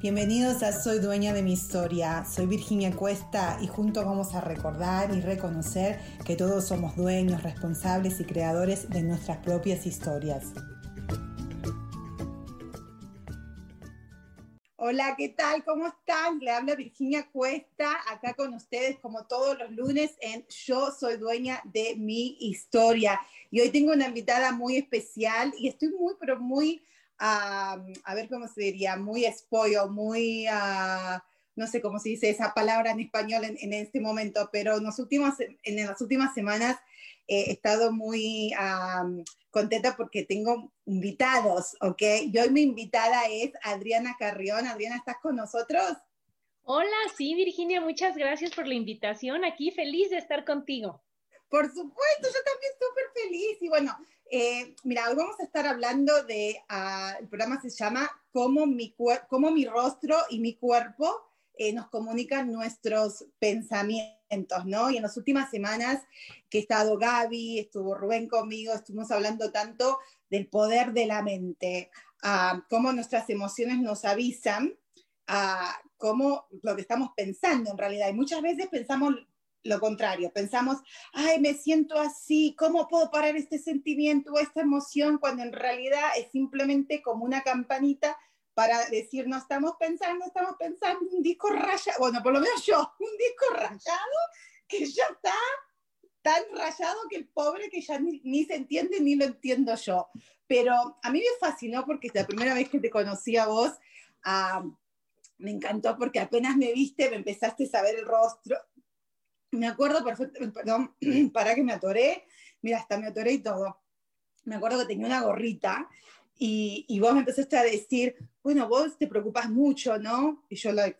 Bienvenidos a Soy Dueña de mi Historia. Soy Virginia Cuesta y juntos vamos a recordar y reconocer que todos somos dueños, responsables y creadores de nuestras propias historias. Hola, ¿qué tal? ¿Cómo están? Le habla Virginia Cuesta, acá con ustedes como todos los lunes en Yo Soy Dueña de mi Historia. Y hoy tengo una invitada muy especial y estoy muy, pero muy a ver cómo se diría, muy spoil, muy, uh, no sé cómo se dice esa palabra en español en, este momento, pero en, los últimos, en las últimas semanas he estado muy contenta porque tengo invitados, ¿ok? Y hoy mi invitada es Adriana Carrión. Adriana, ¿estás con nosotros? Hola, sí, Virginia, muchas gracias por la invitación. Aquí feliz de estar contigo. Por supuesto, yo también súper feliz. Y bueno, eh, mira, hoy vamos a estar hablando de, ah, el programa se llama Cómo mi, cómo mi rostro y mi cuerpo eh, nos comunican nuestros pensamientos, ¿no? Y en las últimas semanas que he estado Gaby, estuvo Rubén conmigo, estuvimos hablando tanto del poder de la mente, uh, cómo nuestras emociones nos avisan, a cómo lo que estamos pensando en realidad. Y muchas veces pensamos lo contrario, pensamos, ay, me siento así, ¿cómo puedo parar este sentimiento o esta emoción cuando en realidad es simplemente como una campanita para decir, no estamos pensando, estamos pensando un disco rayado, bueno, por lo menos yo, un disco rayado que ya está tan rayado que el pobre que ya ni, se entiende ni lo entiendo yo. Pero a mí me fascinó porque la primera vez que te conocí a vos, ah, me encantó porque apenas me viste, me empezaste a ver el rostro, me acuerdo perfectamente, perdón, para que me atoré, mira, hasta me atoré y todo. Me acuerdo que tenía una gorrita y, y, vos me empezaste a decir, bueno, vos te preocupas mucho, ¿no? Y yo, like,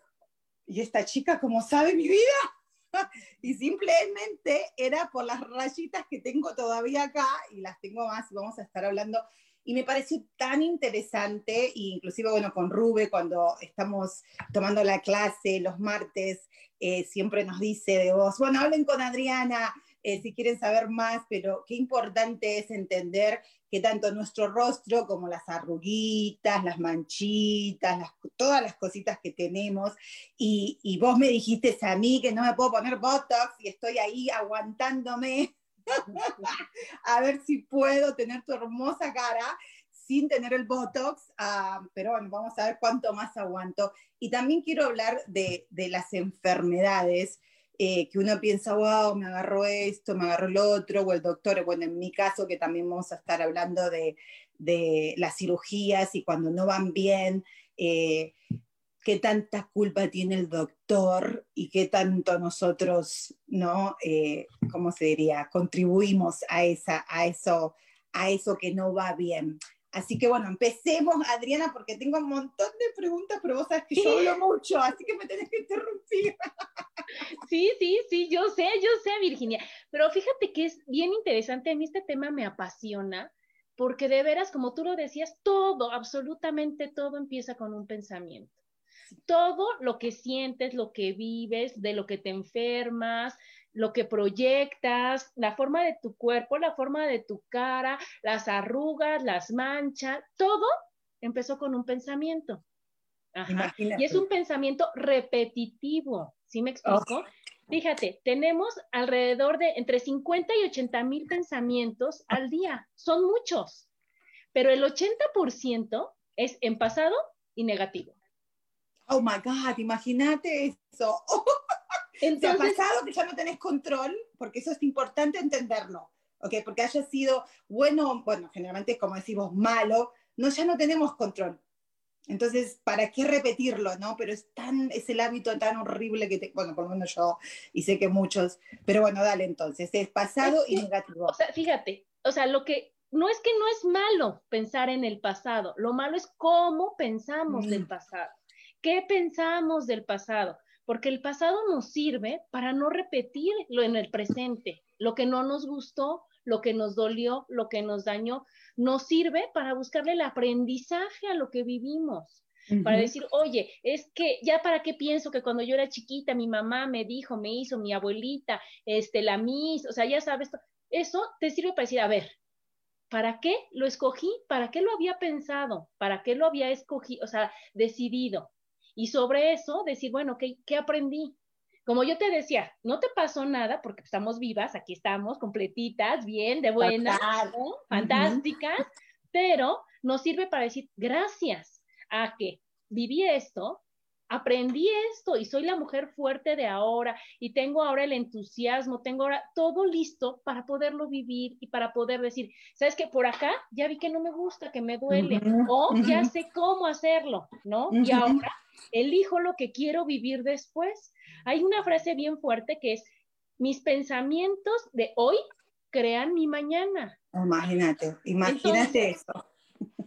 ¿y esta chica cómo sabe mi vida? y simplemente era por las rayitas que tengo todavía acá y las tengo más y vamos a estar hablando y me pareció tan interesante, e inclusive, bueno, con Rube, cuando estamos tomando la clase los martes, eh, siempre nos dice de vos, bueno, hablen con Adriana eh, si quieren saber más, pero qué importante es entender que tanto nuestro rostro como las arruguitas, las manchitas, las, todas las cositas que tenemos, y, y vos me dijiste a mí que no me puedo poner Botox y estoy ahí aguantándome a ver si puedo tener tu hermosa cara sin tener el Botox, ah, pero bueno, vamos a ver cuánto más aguanto. Y también quiero hablar de, de las enfermedades, eh, que uno piensa, wow, me agarró esto, me agarró el otro, o el doctor, bueno, en mi caso, que también vamos a estar hablando de, de las cirugías y cuando no van bien, eh, qué tanta culpa tiene el doctor y qué tanto nosotros, ¿no? Eh, ¿Cómo se diría? Contribuimos a, esa, a, eso, a eso que no va bien. Así que bueno, empecemos, Adriana, porque tengo un montón de preguntas, pero vos sabes que yo hablo mucho, así que me tenés que interrumpir. Sí, sí, sí, yo sé, yo sé, Virginia. Pero fíjate que es bien interesante, a mí este tema me apasiona, porque de veras, como tú lo decías, todo, absolutamente todo empieza con un pensamiento todo lo que sientes, lo que vives, de lo que te enfermas, lo que proyectas, la forma de tu cuerpo, la forma de tu cara, las arrugas, las manchas, todo empezó con un pensamiento. Y es un pensamiento repetitivo, ¿sí me explico? Fíjate, tenemos alrededor de entre 50 y 80 mil pensamientos al día. Son muchos, pero el 80% es en pasado y negativo. Oh my God, imagínate eso. Entonces, ¿Te ha pasado que ya no tenés control? Porque eso es importante entenderlo. ¿ok? Porque haya sido bueno, bueno, generalmente como decimos malo, no, ya no tenemos control. Entonces, ¿para qué repetirlo, no? Pero es tan, es el hábito tan horrible que te, bueno, por lo menos yo, y sé que muchos, pero bueno, dale entonces, es pasado y negativo. O sea, fíjate, o sea, lo que, no es que no es malo pensar en el pasado, lo malo es cómo pensamos del mm. pasado. ¿Qué pensamos del pasado? Porque el pasado nos sirve para no repetirlo en el presente, lo que no nos gustó, lo que nos dolió, lo que nos dañó, nos sirve para buscarle el aprendizaje a lo que vivimos. Para decir, oye, es que ya para qué pienso que cuando yo era chiquita mi mamá me dijo, me hizo, mi abuelita, este, la mis, o sea, ya sabes, eso te sirve para decir, a ver, ¿para qué lo escogí? ¿Para qué lo había pensado? ¿Para qué lo había escogido? O sea, decidido. Y sobre eso decir, bueno, ¿qué, qué aprendí? Como yo te decía, no te pasó nada porque estamos vivas, aquí estamos, completitas, bien, de buenas, fantásticas, pero nos sirve para decir gracias a que viví esto, aprendí esto y soy la mujer fuerte de ahora y tengo ahora el entusiasmo, tengo ahora todo listo para poderlo vivir y para poder decir, sabes que por acá ya vi que no me gusta, que me duele, o ya sé cómo hacerlo, ¿no? Y ahora elijo lo que quiero vivir después. Hay una frase bien fuerte que es, mis pensamientos de hoy crean mi mañana. Imagínate, imagínate eso.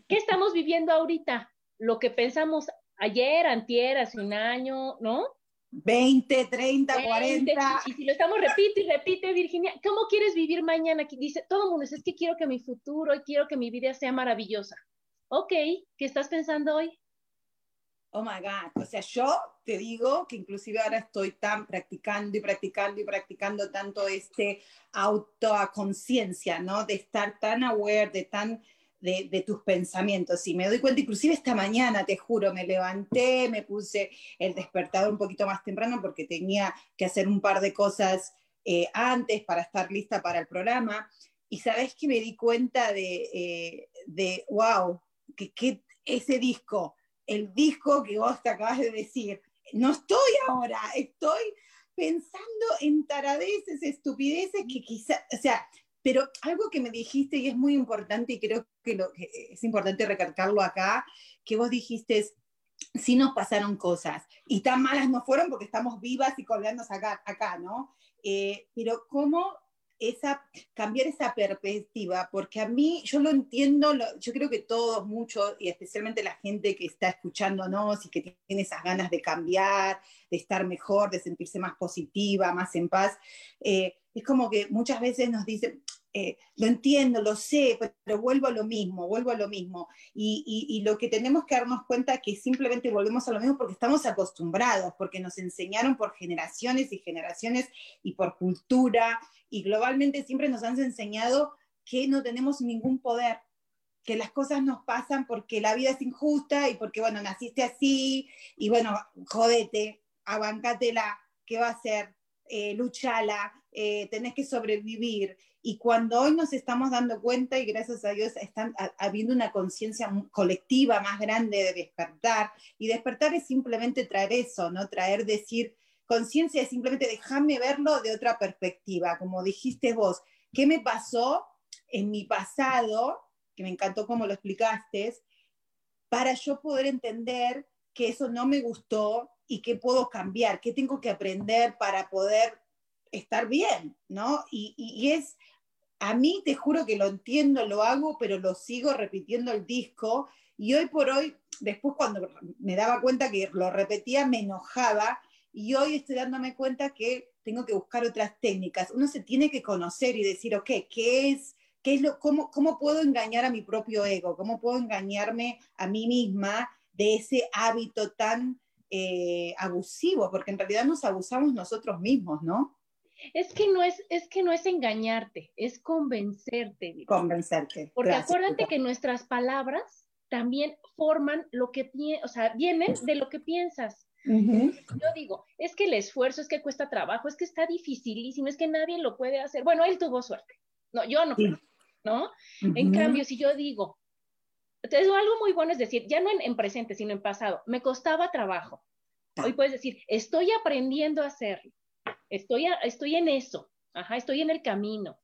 ¿Qué estamos viviendo ahorita? Lo que pensamos ayer, antier, hace un año, ¿no? 20, 30, 40. Y si lo estamos repite y repite, Virginia, ¿cómo quieres vivir mañana? Dice, todo el mundo es que quiero que mi futuro y quiero que mi vida sea maravillosa. Ok, ¿qué estás pensando hoy? Oh my God. O sea, yo te digo que inclusive ahora estoy tan practicando y practicando y practicando tanto este autoconciencia, ¿no? De estar tan aware, de tan de, tus pensamientos. Y me doy cuenta, inclusive esta mañana, te juro, me levanté, me puse el despertador un poquito más temprano porque tenía que hacer un par de cosas eh, antes para estar lista para el programa. Y sabes que me di cuenta de, eh, de wow, que, ese disco el disco que vos te acabas de decir. No estoy ahora, estoy pensando en taradeces, estupideces que quizá, o sea, pero algo que me dijiste y es muy importante y creo que, que es importante recalcarlo acá, que vos dijiste, sí nos pasaron cosas y tan malas no fueron porque estamos vivas y colgándonos acá, acá ¿no? Eh, pero cómo esa, cambiar esa perspectiva, porque a mí, yo lo entiendo, yo creo que todos, muchos, y especialmente la gente que está escuchándonos y que tiene esas ganas de cambiar, de estar mejor, de sentirse más positiva, más en paz, eh, es como que muchas veces nos dicen, eh, lo entiendo, lo sé, pero vuelvo a lo mismo, vuelvo a lo mismo. Y, y, lo que tenemos que darnos cuenta es que simplemente volvemos a lo mismo porque estamos acostumbrados, porque nos enseñaron por generaciones y generaciones y por cultura, y globalmente siempre nos han enseñado que no tenemos ningún poder, que las cosas nos pasan porque la vida es injusta y porque, bueno, naciste así, y bueno, jodete, abancátela, ¿qué va a ser? Eh, luchala, eh, tenés que sobrevivir. Y cuando hoy nos estamos dando cuenta, y gracias a Dios están habiendo una conciencia colectiva más grande de despertar, y despertar es simplemente traer eso, ¿no? Traer, decir, conciencia es simplemente dejarme verlo de otra perspectiva, como dijiste vos, ¿qué me pasó en mi pasado? Que me encantó cómo lo explicaste, para yo poder entender que eso no me gustó y que puedo cambiar, qué tengo que aprender para poder estar bien, ¿no? Y, es, a mí te juro que lo entiendo, lo hago, pero lo sigo repitiendo el disco. Y hoy por hoy, después cuando me daba cuenta que lo repetía, me enojaba. Y hoy estoy dándome cuenta que tengo que buscar otras técnicas. Uno se tiene que conocer y decir, ok, ¿qué es? ¿Qué es lo, cómo, ¿Cómo puedo engañar a mi propio ego? ¿Cómo puedo engañarme a mí misma de ese hábito tan eh, abusivo? Porque en realidad nos abusamos nosotros mismos, ¿no? Es que no es, es que no es engañarte, es convencerte. Convencerte. Porque acuérdate que nuestras palabras también forman lo que o sea, vienen de lo que piensas. Yo digo, es que el esfuerzo, es que cuesta trabajo, es que está dificilísimo, es que nadie lo puede hacer. Bueno, él tuvo suerte. No, yo no, ¿no? En cambio, si yo digo, entonces algo muy bueno es decir, ya no en, en presente, sino en pasado, me costaba trabajo. Hoy puedes decir, estoy aprendiendo a hacerlo estoy, estoy en eso, ajá, estoy en el camino.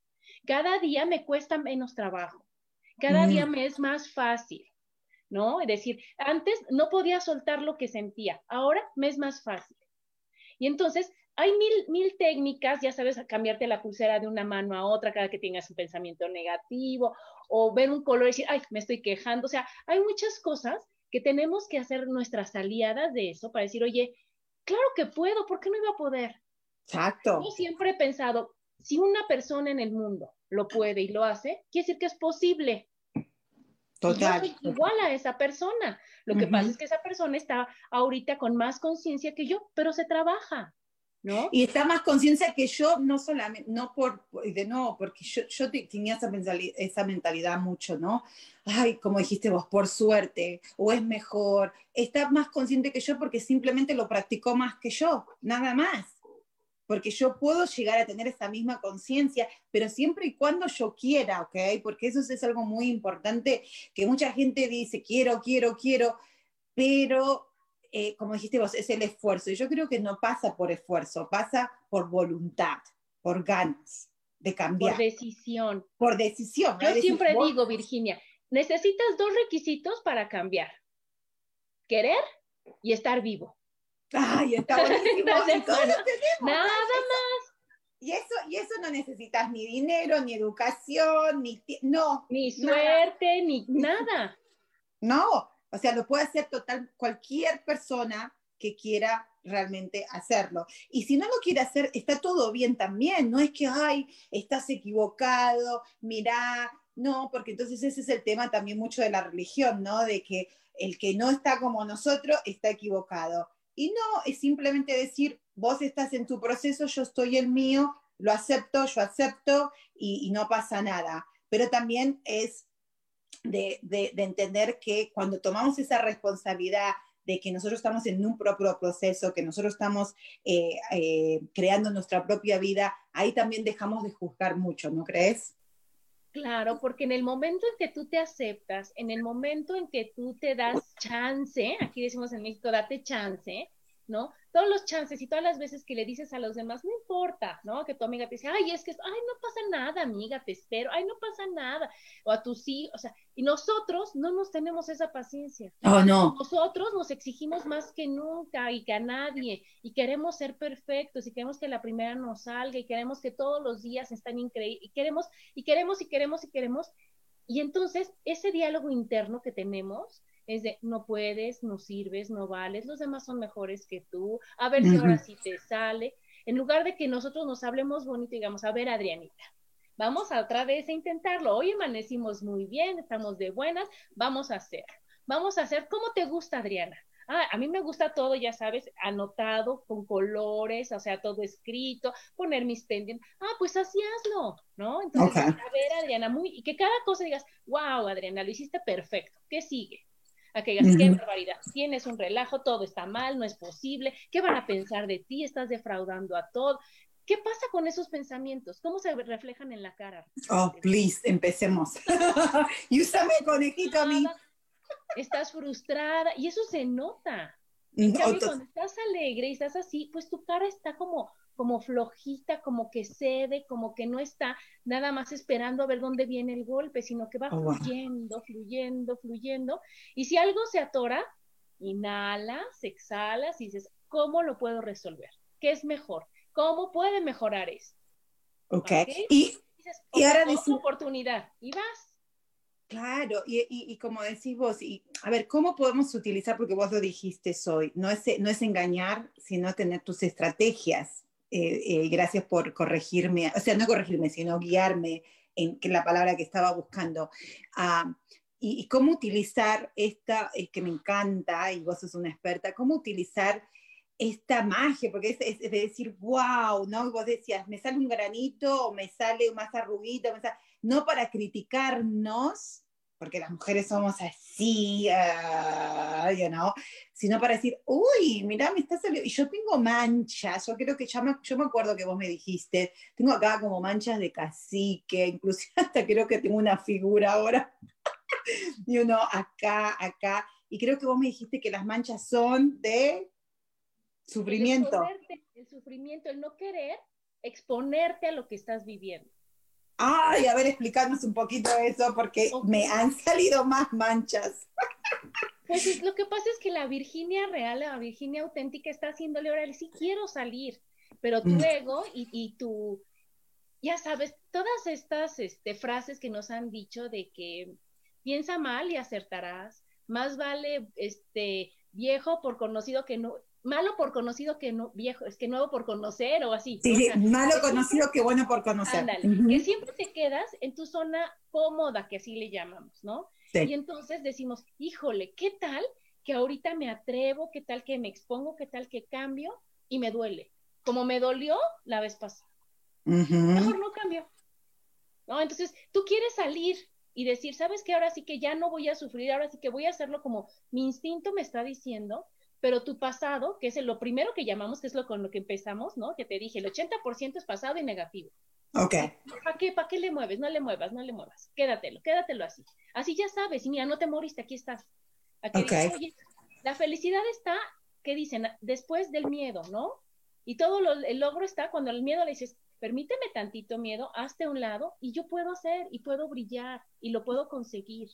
Cada día me cuesta menos trabajo, cada día mm. me es más fácil, ¿no? Es decir, antes no podía soltar lo que sentía, ahora me es más fácil. Y entonces hay mil, mil técnicas, ya sabes, cambiarte la pulsera de una mano a otra cada que tengas un pensamiento negativo, o ver un color y decir, ay, me estoy quejando. O sea, hay muchas cosas que tenemos que hacer nuestras aliadas de eso para decir, oye, claro que puedo, ¿por qué no iba a poder? Exacto. Yo siempre he pensado, si una persona en el mundo lo puede y lo hace, quiere decir que es posible. Total. yo soy igual a esa persona. Lo que pasa es que esa persona está ahorita con más conciencia que yo, pero se trabaja. ¿No? Y está más conciencia que yo, no solamente, no por, de no, porque yo, yo tenía esa mentalidad, esa mentalidad mucho, ¿no? Ay, como dijiste vos, por suerte, o es mejor. Está más consciente que yo porque simplemente lo practicó más que yo, nada más porque yo puedo llegar a tener esa misma conciencia, pero siempre y cuando yo quiera, ¿ok? Porque eso es algo muy importante, que mucha gente dice, quiero, quiero, quiero, pero eh, como dijiste vos, es el esfuerzo. Y yo creo que no pasa por esfuerzo, pasa por voluntad, por ganas de cambiar. Por decisión. Por decisión. Yo siempre digo, Virginia, necesitas dos requisitos para cambiar. Querer y estar vivo. Ay, está buenísimo. Nada más. Y eso, y eso no necesitas ni dinero, ni educación, ni no. Ni suerte, ni nada. No, o sea, lo puede hacer total cualquier persona que quiera realmente hacerlo. Y si no lo quiere hacer, está todo bien también. No es que, ay, estás equivocado, mira, no, porque entonces ese es el tema también mucho de la religión, ¿no? De que el que no está como nosotros está equivocado. Y no, es simplemente decir, vos estás en tu proceso, yo estoy en mío, lo acepto, yo acepto y, no pasa nada. Pero también es de, entender que cuando tomamos esa responsabilidad de que nosotros estamos en un propio proceso, que nosotros estamos eh, eh, creando nuestra propia vida, ahí también dejamos de juzgar mucho, ¿no crees? Claro, porque en el momento en que tú te aceptas, en el momento en que tú te das chance, aquí decimos en México, date chance, ¿no? Todos los chances y todas las veces que le dices a los demás, no importa, ¿no? Que tu amiga te dice, ay, es que, ay, no pasa nada, amiga, te espero, ay, no pasa nada, o a tu sí, o sea, y nosotros no nos tenemos esa paciencia. Oh, no. Nosotros nos exigimos más que nunca y que a nadie, y queremos ser perfectos, y queremos que la primera nos salga, y queremos que todos los días estén increíbles, y queremos, y queremos, y queremos, y queremos, y entonces ese diálogo interno que tenemos, es de no puedes, no sirves, no vales, los demás son mejores que tú, a ver si ahora sí te sale. En lugar de que nosotros nos hablemos bonito y digamos, a ver, Adrianita, vamos a otra vez a intentarlo. Hoy amanecimos muy bien, estamos de buenas, vamos a hacer. Vamos a hacer, ¿cómo te gusta, Adriana? Ah, a mí me gusta todo, ya sabes, anotado con colores, o sea, todo escrito, poner mis pendientes. Ah, pues así hazlo, ¿no? Entonces, a ver, Adriana, muy, y que cada cosa digas, wow, Adriana, lo hiciste perfecto. ¿Qué sigue? A que digas, qué barbaridad, tienes un relajo, todo está mal, no es posible, ¿qué van a pensar de ti? Estás defraudando a todo. ¿Qué pasa con esos pensamientos? ¿Cómo se reflejan en la cara? Oh, please, empecemos. y úsame conejito a mí. Estás frustrada y eso se nota. Y cuando estás alegre y estás así, pues tu cara está como como flojita, como que cede, como que no está nada más esperando a ver dónde viene el golpe, sino que va oh, fluyendo, fluyendo, fluyendo. Y si algo se atora, inhalas, exhalas y dices, ¿cómo lo puedo resolver? ¿Qué es mejor? ¿Cómo puede mejorar esto? Ok. Y, y, ahora otra oportunidad y vas. Claro, y, y, como decís vos, y, a ver, ¿cómo podemos utilizar, porque vos lo dijiste hoy, no es, no es engañar, sino tener tus estrategias eh, eh, gracias por corregirme, o sea, no corregirme, sino guiarme en la palabra que estaba buscando. Ah, y, cómo utilizar esta, es que me encanta, y vos sos una experta, cómo utilizar esta magia, porque es, de decir, wow, ¿no? vos decías, me sale un granito, o me sale más arruguito, no para criticarnos, porque las mujeres somos así, uh, you know, sino para decir, uy, mira, me está saliendo, y yo tengo manchas, yo creo que ya me, yo me acuerdo que vos me dijiste, tengo acá como manchas de cacique, inclusive hasta creo que tengo una figura ahora, y uno acá, acá, y creo que vos me dijiste que las manchas son de sufrimiento. El, el sufrimiento, el no querer exponerte a lo que estás viviendo. Ay, a ver, explicarnos un poquito eso, porque me han salido más manchas. Pues lo que pasa es que la Virginia real, la Virginia auténtica está haciéndole ahora, sí quiero salir, pero tu mm. ego y, y, tu, ya sabes, todas estas este, frases que nos han dicho de que piensa mal y acertarás, más vale este viejo por conocido que no, malo por conocido que no, viejo, es que nuevo por conocer o así. Sí, malo conocido que bueno por conocer. Que siempre te quedas en tu zona cómoda, que así le llamamos, ¿no? Y entonces decimos, híjole, ¿qué tal que ahorita me atrevo? ¿Qué tal que me expongo? ¿Qué tal que cambio? Y me duele. Como me dolió la vez pasada. Mejor no cambio. ¿No? Entonces, tú quieres salir y decir, ¿sabes qué? Ahora sí que ya no voy a sufrir, ahora sí que voy a hacerlo como mi instinto me está diciendo, pero tu pasado, que es lo primero que llamamos, que es lo con lo que empezamos, ¿no? Que te dije, el 80% es pasado y negativo. Ok. ¿Para qué, ¿Para qué le mueves? No le muevas, no le muevas. Quédatelo, quédatelo así. Así ya sabes, y mira, no te moriste, aquí estás. Oye, la felicidad está, ¿qué dicen? Después del miedo, ¿no? Y todo el logro está cuando el miedo le dices, permíteme tantito miedo, hazte un lado y yo puedo hacer y puedo brillar y lo puedo conseguir.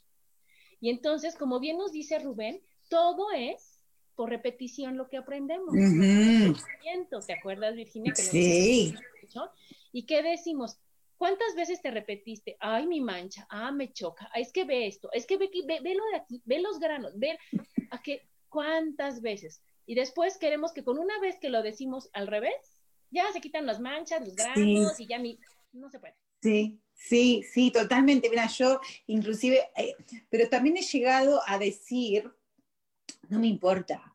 Y entonces, como bien nos dice Rubén, todo es por repetición lo que aprendemos. ¿Te acuerdas, Virginia? sí. ¿Y qué decimos? ¿Cuántas veces te repetiste? Ay, mi mancha, ah, me choca, es que ve esto, es que ve, ve, ve lo de aquí, ve los granos, ve a qué, cuántas veces. Y después queremos que con una vez que lo decimos al revés, ya se quitan las manchas, los granos y ya ni, no se puede. Sí, sí, sí, totalmente. Mira, yo inclusive, eh, pero también he llegado a decir, no me importa.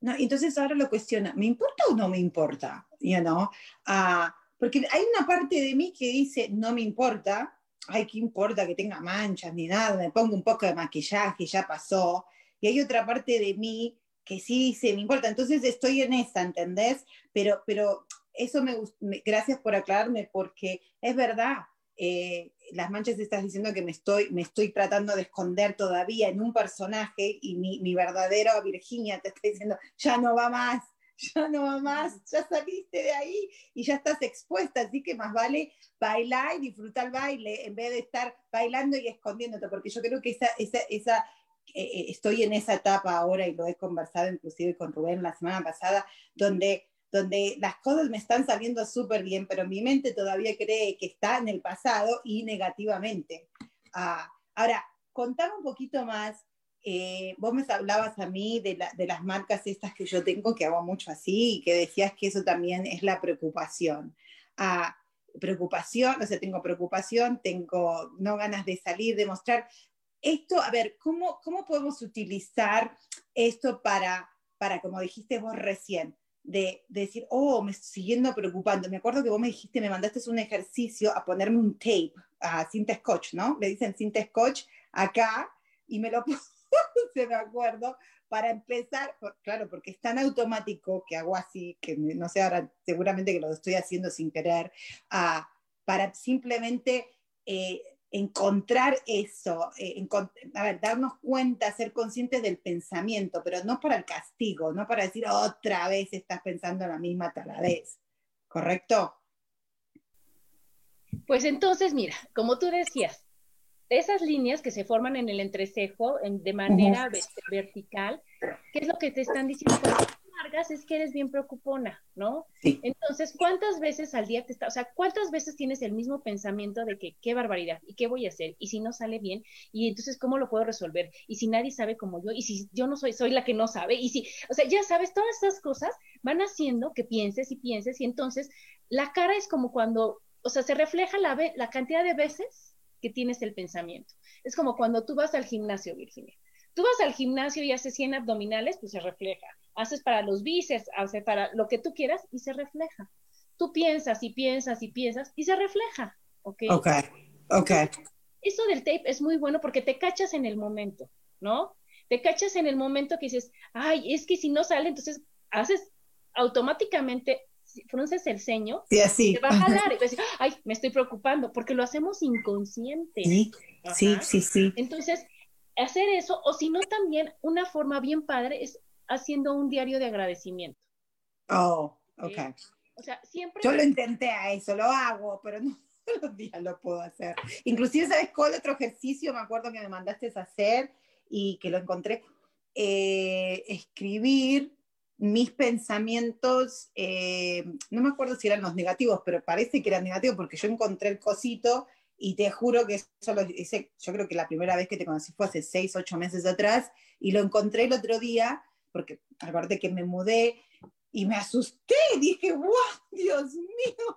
No, entonces ahora lo cuestiona, ¿me importa o no me importa? You know? Uh, porque hay una parte de mí que dice, no me importa, ay, ¿qué importa que tenga manchas ni nada? Me pongo un poco de maquillaje, ya pasó. Y hay otra parte de mí que sí dice, me importa. Entonces estoy en esa, ¿entendés? Pero, pero eso me, gracias por aclararme, porque es verdad, eh, las manchas estás diciendo que me estoy, me estoy tratando de esconder todavía en un personaje y mi, mi verdadera Virginia te está diciendo, ya no va más, ya no va más, ya saliste de ahí y ya estás expuesta, así que más vale bailar y disfrutar el baile en vez de estar bailando y escondiéndote, porque yo creo que esa, esa, esa eh, eh, estoy en esa etapa ahora y lo he conversado inclusive con Rubén la semana pasada, donde donde las cosas me están saliendo súper bien, pero mi mente todavía cree que está en el pasado y negativamente. Ah, ahora, contame un poquito más. Eh, vos me hablabas a mí de, de, las marcas estas que yo tengo, que hago mucho así, y que decías que eso también es la preocupación. Ah, preocupación, o sea, tengo preocupación, tengo no ganas de salir, de mostrar. Esto, a ver, ¿cómo, cómo podemos utilizar esto para, para, como dijiste vos recién, de, decir, oh, me estoy siguiendo preocupando. Me acuerdo que vos me dijiste, me mandaste un ejercicio a ponerme un tape, a cinta scotch, ¿no? Le dicen cinta scotch acá y me lo puse, me acuerdo, para empezar, claro, porque es tan automático que hago así, que no sé, ahora seguramente que lo estoy haciendo sin querer, uh, para simplemente eh, encontrar eso, eh, darnos cuenta, ser conscientes del pensamiento, pero no para el castigo, no para decir otra vez estás pensando la misma tal vez, ¿correcto? Pues entonces, mira, como tú decías, esas líneas que se forman en el entrecejo de manera vertical, ¿qué es lo que te están diciendo? es que eres bien preocupona, ¿no? Sí. Entonces, ¿cuántas veces al día te está, o sea, cuántas veces tienes el mismo pensamiento de que qué barbaridad y qué voy a hacer y si no sale bien y entonces cómo lo puedo resolver y si nadie sabe como yo y si yo no soy soy la que no sabe y si, o sea, ya sabes, todas esas cosas van haciendo que pienses y pienses y entonces la cara es como cuando, o sea, se refleja la la cantidad de veces que tienes el pensamiento. Es como cuando tú vas al gimnasio, Virginia. Tú vas al gimnasio y haces 100 abdominales, pues se refleja haces para los bíceps, haces para lo que tú quieras y se refleja. Tú piensas y piensas y piensas y se refleja. Ok. Ok. Ok. Eso del tape es muy bueno porque te cachas en el momento, ¿no? Te cachas en el momento que dices, ay, es que si no sale, entonces haces automáticamente, frunces el ceño, sí, así. te va a jalar y vas a decir, ay, me estoy preocupando, porque lo hacemos inconsciente. Sí, sí, sí, sí. Entonces, hacer eso, o si no, también una forma bien padre es haciendo un diario de agradecimiento. Oh, ok. O sea, siempre... Yo lo intenté a eso, lo hago, pero no todos los días lo puedo hacer. Inclusive, ¿sabes cuál otro ejercicio me acuerdo que me mandaste a hacer y que lo encontré? Eh, escribir mis pensamientos, eh, no me acuerdo si eran los negativos, pero parece que eran negativos porque yo encontré el cosito y te juro que eso lo hice, yo creo que la primera vez que te conocí fue hace seis, ocho meses atrás, y lo encontré el otro día porque aparte que me mudé y me asusté, dije, wow, Dios mío,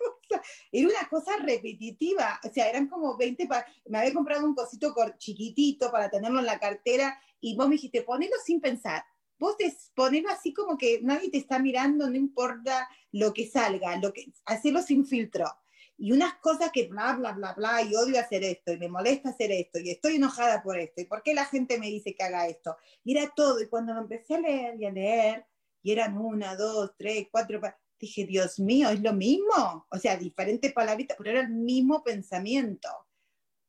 cosa. Era una cosa repetitiva, o sea, eran como 20, me había comprado un cosito chiquitito para tenerlo en la cartera y vos me dijiste, ponelo sin pensar. Vos ponelo así como que nadie te está mirando, no importa lo que salga, lo que, hacerlo sin filtro y unas cosas que bla, bla, bla, bla, y odio hacer esto, y me molesta hacer esto, y estoy enojada por esto, y por qué la gente me dice que haga esto. Y era todo, y cuando lo empecé a leer y a leer, y eran una, dos, tres, cuatro, dije, Dios mío, es lo mismo. O sea, diferentes palabritas, pero era el mismo pensamiento.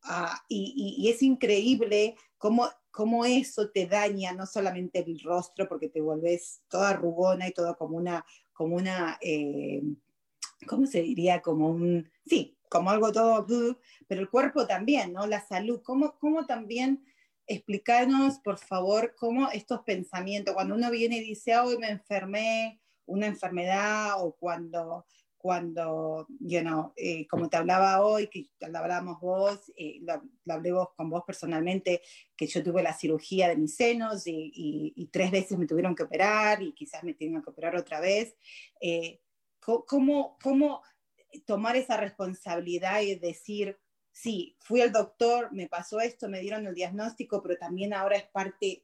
Ah, y, y, es increíble cómo, cómo eso te daña no solamente el rostro, porque te vuelves toda rugona y todo como una, como una eh, ¿cómo se diría? Como un, sí, como algo todo, pero el cuerpo también, ¿no? La salud, ¿cómo, cómo también explicarnos, por favor, cómo estos pensamientos, cuando uno viene y dice, hoy me enfermé, una enfermedad, o cuando, cuando, you know, eh, como te hablaba hoy, que lo hablábamos vos, eh, lo, hablé vos con vos personalmente, que yo tuve la cirugía de mis senos y, y, tres veces me tuvieron que operar y quizás me tienen que operar otra vez. Eh, ¿Cómo, cómo tomar esa responsabilidad y decir, sí, fui al doctor, me pasó esto, me dieron el diagnóstico, pero también ahora es parte,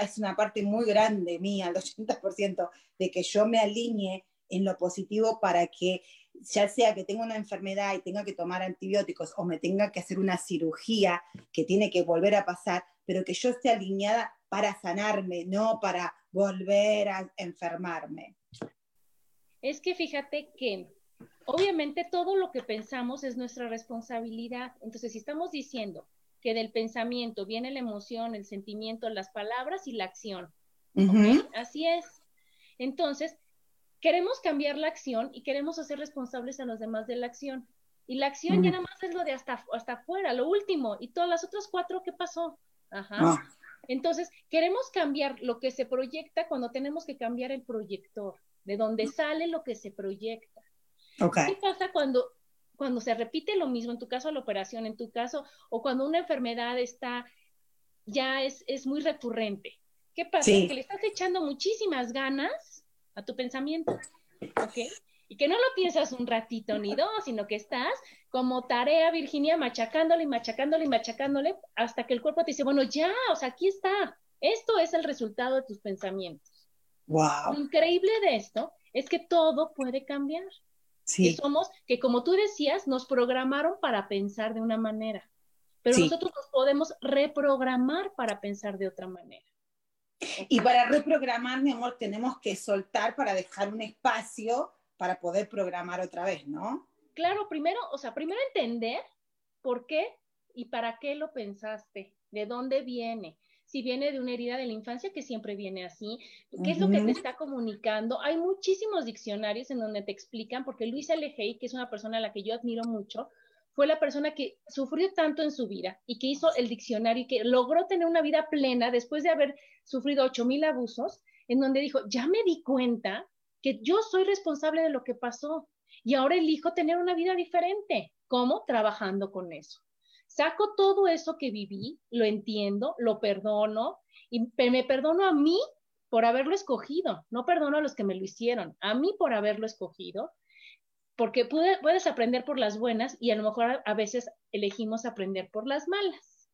es una parte muy grande mía, el 80%, de que yo me alinee en lo positivo para que ya sea que tenga una enfermedad y tenga que tomar antibióticos o me tenga que hacer una cirugía que tiene que volver a pasar, pero que yo esté alineada para sanarme, no para volver a enfermarme es que fíjate que obviamente todo lo que pensamos es nuestra responsabilidad. Entonces, si estamos diciendo que del pensamiento viene la emoción, el sentimiento, las palabras y la acción. Así es. Entonces, queremos cambiar la acción y queremos hacer responsables a los demás de la acción. Y la acción ya nada más es lo de hasta, hasta afuera, lo último. Y todas las otras cuatro, ¿qué pasó? Ajá. Ah. Entonces, queremos cambiar lo que se proyecta cuando tenemos que cambiar el proyector de donde sale lo que se proyecta. ¿Qué pasa cuando, cuando se repite lo mismo, en tu caso la operación, en tu caso, o cuando una enfermedad está, ya es, es muy recurrente? ¿Qué pasa? Que le estás echando muchísimas ganas a tu pensamiento, ¿ok? Y que no lo piensas un ratito ni dos, sino que estás como tarea, Virginia, machacándole y machacándole y machacándole hasta que el cuerpo te dice, bueno, ya, o sea, aquí está. Esto es el resultado de tus pensamientos. Lo increíble de esto es que todo puede cambiar. Sí. somos, que como tú decías, nos programaron para pensar de una manera, pero nosotros nos podemos reprogramar para pensar de otra manera. Y para reprogramar, mi amor, tenemos que soltar para dejar un espacio para poder programar otra vez, ¿no? Claro, primero, o sea, primero entender por qué y para qué lo pensaste, de dónde viene, si viene de una herida de la infancia, que siempre viene así, qué es lo que te está comunicando. Hay muchísimos diccionarios en donde te explican, porque Luisa Lejey, que es una persona a la que yo admiro mucho, fue la persona que sufrió tanto en su vida y que hizo el diccionario y que logró tener una vida plena después de haber sufrido 8000 abusos, en donde dijo, ya me di cuenta que yo soy responsable de lo que pasó y ahora elijo tener una vida diferente. ¿Cómo? Trabajando con eso. Saco todo eso que viví, lo entiendo, lo perdono y me perdono a mí por haberlo escogido, no perdono a los que me lo hicieron, a mí por haberlo escogido, porque puedes aprender por las buenas y a lo mejor a veces elegimos aprender por las malas.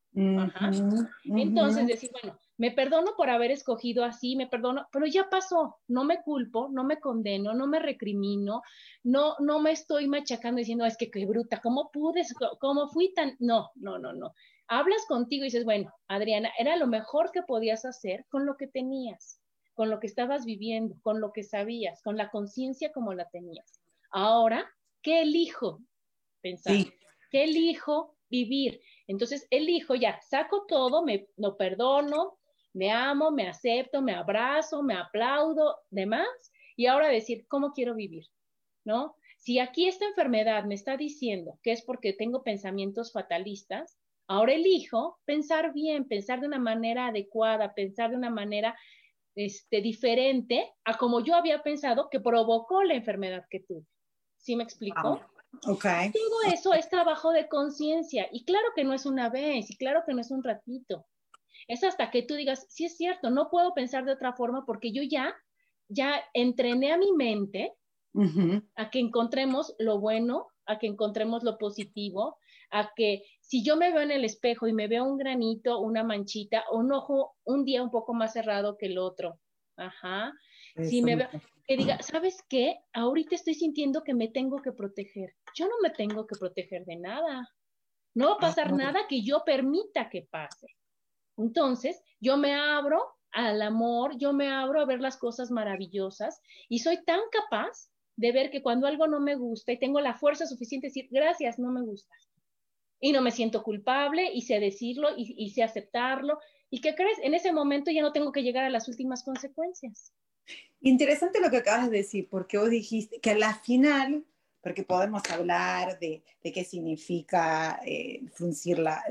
Entonces, decir, bueno, me perdono por haber escogido así, me perdono, pero ya pasó, no me culpo, no me condeno, no me recrimino, no, no me estoy machacando diciendo, es que qué bruta, ¿cómo pude, cómo fui tan? No, no, no, no. Hablas contigo y dices, bueno, Adriana, era lo mejor que podías hacer con lo que tenías, con lo que estabas viviendo, con lo que sabías, con la conciencia como la tenías. Ahora, ¿qué elijo? Pensar, ¿qué elijo vivir? Entonces elijo ya, saco todo, me lo perdono, me amo, me acepto, me abrazo, me aplaudo, demás, y ahora decir, ¿cómo quiero vivir? ¿No? Si aquí esta enfermedad me está diciendo que es porque tengo pensamientos fatalistas, ahora elijo pensar bien, pensar de una manera adecuada, pensar de una manera este, diferente a como yo había pensado que provocó la enfermedad que tuve. ¿Sí me explico? Okay. Todo eso es trabajo de conciencia y claro que no es una vez y claro que no es un ratito. Es hasta que tú digas, sí es cierto, no puedo pensar de otra forma porque yo ya ya entrené a mi mente a que encontremos lo bueno, a que encontremos lo positivo, a que si yo me veo en el espejo y me veo un granito, una manchita, un ojo un día un poco más cerrado que el otro, ajá, si me veo, que diga, ¿sabes qué? Ahorita estoy sintiendo que me tengo que proteger. Yo no me tengo que proteger de nada. No va a pasar nada que yo permita que pase. Entonces, yo me abro al amor, yo me abro a ver las cosas maravillosas y soy tan capaz de ver que cuando algo no me gusta y tengo la fuerza suficiente de decir, gracias, no me gusta. Y no me siento culpable y sé decirlo y, y sé aceptarlo. ¿Y qué crees? En ese momento ya no tengo que llegar a las últimas consecuencias. Interesante lo que acabas de decir, porque vos dijiste que a la final, porque podemos hablar de, qué significa eh, fruncir la,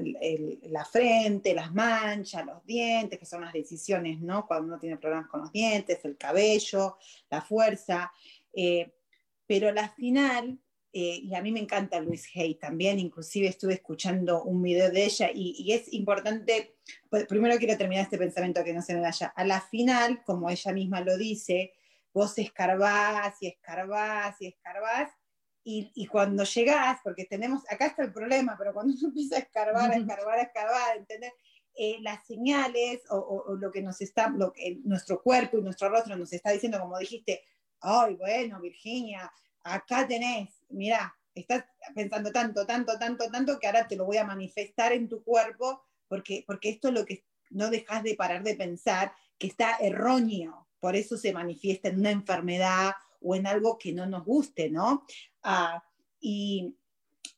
la, frente, las manchas, los dientes, que son las decisiones, ¿no? Cuando uno tiene problemas con los dientes, el cabello, la fuerza. Eh, pero a la final, eh, y a mí me encanta Luis Hay también, inclusive estuve escuchando un video de ella y, es importante, pues, primero quiero terminar este pensamiento que no se me vaya, a la final, como ella misma lo dice, vos escarbás y escarbás y escarbás y, y, cuando llegás, porque tenemos, acá está el problema, pero cuando uno empieza a escarbar, a escarbar, a escarbar, ¿entendés? Eh, las señales o, lo que nos está, lo que nuestro cuerpo y nuestro rostro nos está diciendo, como dijiste, ay, bueno, Virginia, acá tenés, mira, estás pensando tanto, tanto, tanto, tanto que ahora te lo voy a manifestar en tu cuerpo, porque, porque esto es lo que no dejas de parar de pensar, que está erróneo, por eso se manifiesta en una enfermedad o en algo que no nos guste, ¿no? Ah, y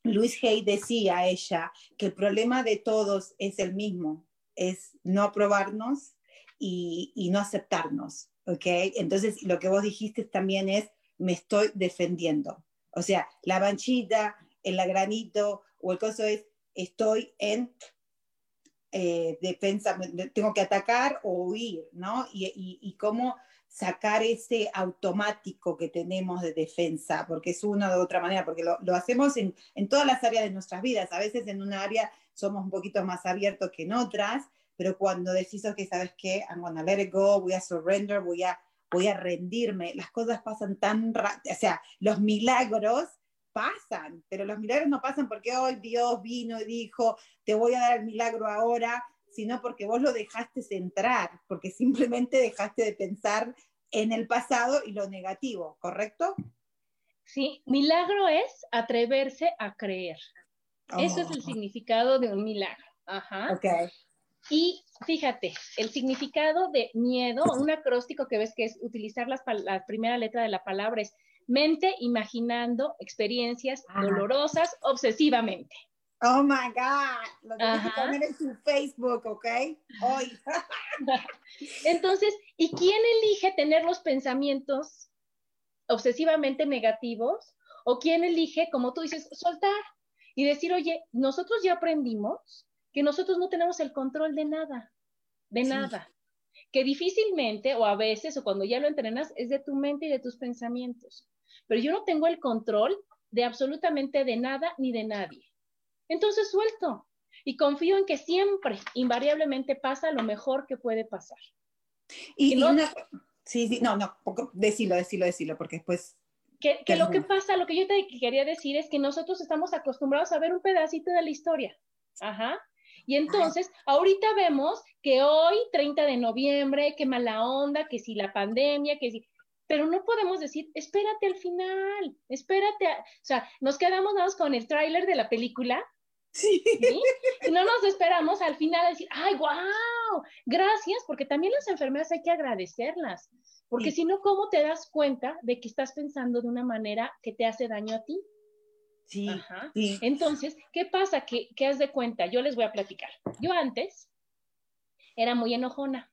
Luis Hay decía ella que el problema de todos es el mismo, es no aprobarnos y, y no aceptarnos, ¿ok? Entonces, lo que vos dijiste también es me estoy defendiendo. O sea, la manchita, el granito o el coso es, estoy en eh, defensa, tengo que atacar o huir, ¿no? Y, cómo sacar ese automático que tenemos de defensa, porque es una de otra manera, porque lo, hacemos en, en, todas las áreas de nuestras vidas. A veces en una área somos un poquito más abiertos que en otras, pero cuando decís, que ¿sabes qué? I'm gonna let it go, voy a surrender, voy a voy a rendirme, las cosas pasan tan rápido, o sea, los milagros pasan, pero los milagros no pasan porque hoy Dios vino y dijo, te voy a dar el milagro ahora, sino porque vos lo dejaste entrar, porque simplemente dejaste de pensar en el pasado y lo negativo, ¿correcto? Sí, milagro es atreverse a creer. Eso es el oh. significado de un milagro. Ajá. Okay. Y fíjate, el significado de miedo, un acróstico que ves que es utilizar la primera letra de la palabra es mente imaginando experiencias dolorosas obsesivamente. Oh my God, lo que poner en su Facebook, ¿ok? Hoy. Entonces, ¿y quién elige tener los pensamientos obsesivamente negativos? ¿O quién elige, como tú dices, soltar y decir, oye, nosotros ya aprendimos que nosotros no tenemos el control de nada, de nada. Que difícilmente, o a veces, o cuando ya lo entrenas, es de tu mente y de tus pensamientos. Pero yo no tengo el control de absolutamente de nada ni de nadie. Entonces suelto y confío en que siempre, invariablemente, pasa lo mejor que puede pasar. Y, no, sí, sí, no, no, decilo, decilo, decilo, porque después que, que, lo que pasa, lo que yo te quería decir es que nosotros estamos acostumbrados a ver un pedacito de la historia. Ajá. Y entonces, ahorita vemos que hoy, 30 de noviembre, qué mala onda, que si la pandemia, que si... Pero no podemos decir, espérate al final, espérate. O sea, nos quedamos nada más con el tráiler de la película. Sí. Y no nos esperamos al final a decir, ay, wow, gracias, porque también las enfermedades hay que agradecerlas. Porque si no, ¿cómo te das cuenta de que estás pensando de una manera que te hace daño a ti? Sí, Entonces, ¿qué pasa? ¿Qué, ¿Qué has de cuenta? Yo les voy a platicar. Yo antes era muy enojona,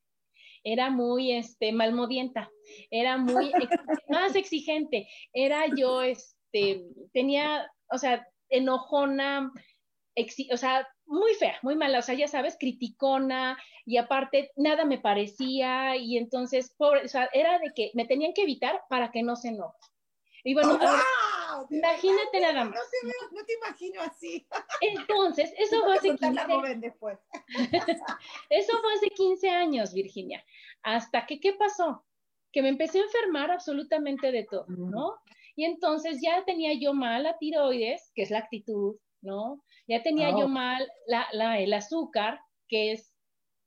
era muy este, malmodienta, era muy más exigente, era yo, este, tenía, o sea, enojona, o sea, muy fea, muy mala, o sea, ya sabes, criticona, y aparte nada me parecía, y entonces, pobre, o sea, era de que me tenían que evitar para que no se enoje. Y bueno, imagínate nada más. No te, imagino así. Entonces, eso fue hace 15 Eso fue hace 15 años, Virginia. Hasta que, ¿qué pasó? que me empecé a enfermar absolutamente de todo, ¿no? Y entonces ya tenía yo mal la tiroides, que es la actitud, ¿no? Ya tenía yo oh. mal la, el azúcar, que es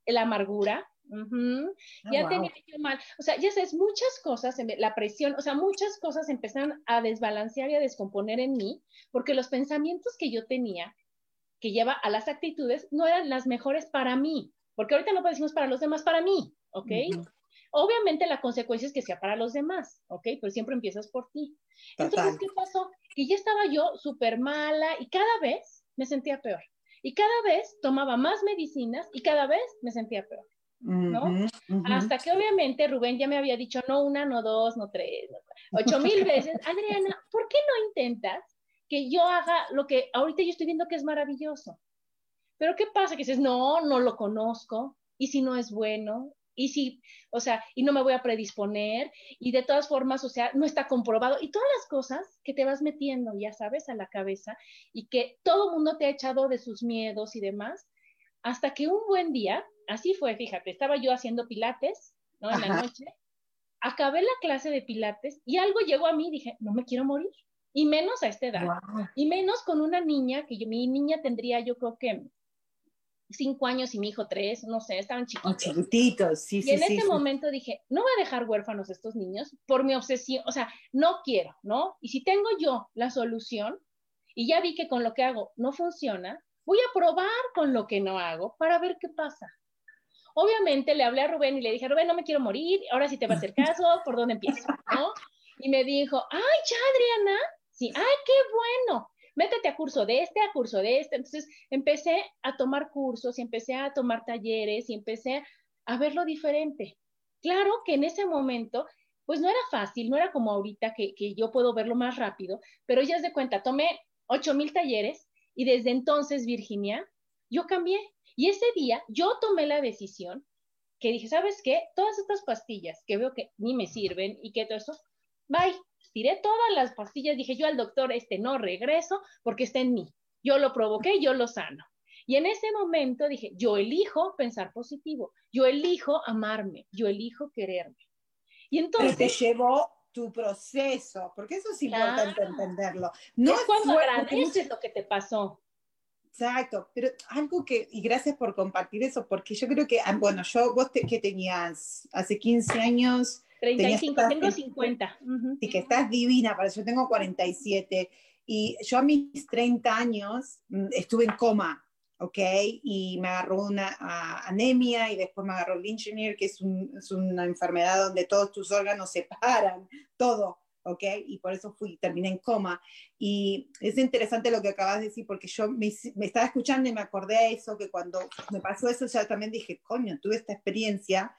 la amargura. Ah, ya tenía yo mal, o sea, ya sabes, muchas cosas, la presión, o sea, muchas cosas empezaron a desbalancear y a descomponer en mí, porque los pensamientos que yo tenía, que lleva a las actitudes, no eran las mejores para mí, porque ahorita no decimos para los demás, para mí, ¿ok? Obviamente la consecuencia es que sea para los demás, ¿ok? Pero siempre empiezas por ti. Entonces, ¿qué pasó? Que ya estaba yo súper mala y cada vez me sentía peor. Y cada vez tomaba más medicinas y cada vez me sentía peor. ¿No? Hasta que obviamente Rubén ya me había dicho no una, no dos, no tres, ocho mil veces, Adriana, ¿por qué no intentas que yo haga lo que ahorita yo estoy viendo que es maravilloso? Pero ¿qué pasa? Que dices, no, no lo conozco, y si no es bueno, y si, o sea, y no me voy a predisponer, y de todas formas, o sea, no está comprobado, y todas las cosas que te vas metiendo, ya sabes, a la cabeza, y que todo mundo te ha echado de sus miedos y demás, hasta que un buen día, así fue, fíjate, estaba yo haciendo pilates, ¿no? En la noche, acabé la clase de pilates y algo llegó a mí, dije, no me quiero morir, y menos a esta edad, y menos con una niña, que yo, mi niña tendría yo creo que cinco años y mi hijo tres, no sé, estaban chiquitos. chiquititos, sí, sí. Y en ese momento dije, no voy a dejar huérfanos estos niños por mi obsesión, o sea, no quiero, ¿no? Y si tengo yo la solución y ya vi que con lo que hago no funciona, voy a probar con lo que no hago para ver qué pasa. Obviamente le hablé a Rubén y le dije, Rubén, no me quiero morir, ahora sí te va a hacer caso, ¿por dónde empiezo? ¿No? Y me dijo, ay, ya, Adriana, sí, ay, qué bueno métete a curso de este, a curso de este. Entonces empecé a tomar cursos y empecé a tomar talleres y empecé a verlo diferente. Claro que en ese momento, pues no era fácil, no era como ahorita que, que yo puedo verlo más rápido, pero ya es de cuenta, tomé ocho mil talleres y desde entonces, Virginia, yo cambié. Y ese día yo tomé la decisión que dije, ¿sabes qué? Todas estas pastillas que veo que ni me sirven y que todo eso, bye, tiré todas las pastillas, dije yo al doctor, este no regreso porque está en mí. Yo lo provoqué, yo lo sano. Y en ese momento dije, yo elijo pensar positivo, yo elijo amarme, yo elijo quererme. Y entonces... te llevó tu proceso, porque eso es importante entenderlo. No es cuando agradeces lo que te pasó. Exacto, pero algo que, y gracias por compartir eso, porque yo creo que, ah, bueno, yo, vos que tenías hace 15 años, 35, tengo 50. Y que estás divina, para yo tengo 47. Y yo a mis 30 años mm, estuve en coma, ¿ok? Y me agarró una anemia y después me agarró el Lynch que es, es, una enfermedad donde todos tus órganos se paran, todo, ¿ok? Y por eso fui, terminé en coma. Y es interesante lo que acabas de decir, porque yo me, me estaba escuchando y me acordé a eso, que cuando me pasó eso ya también dije, coño, tuve esta experiencia,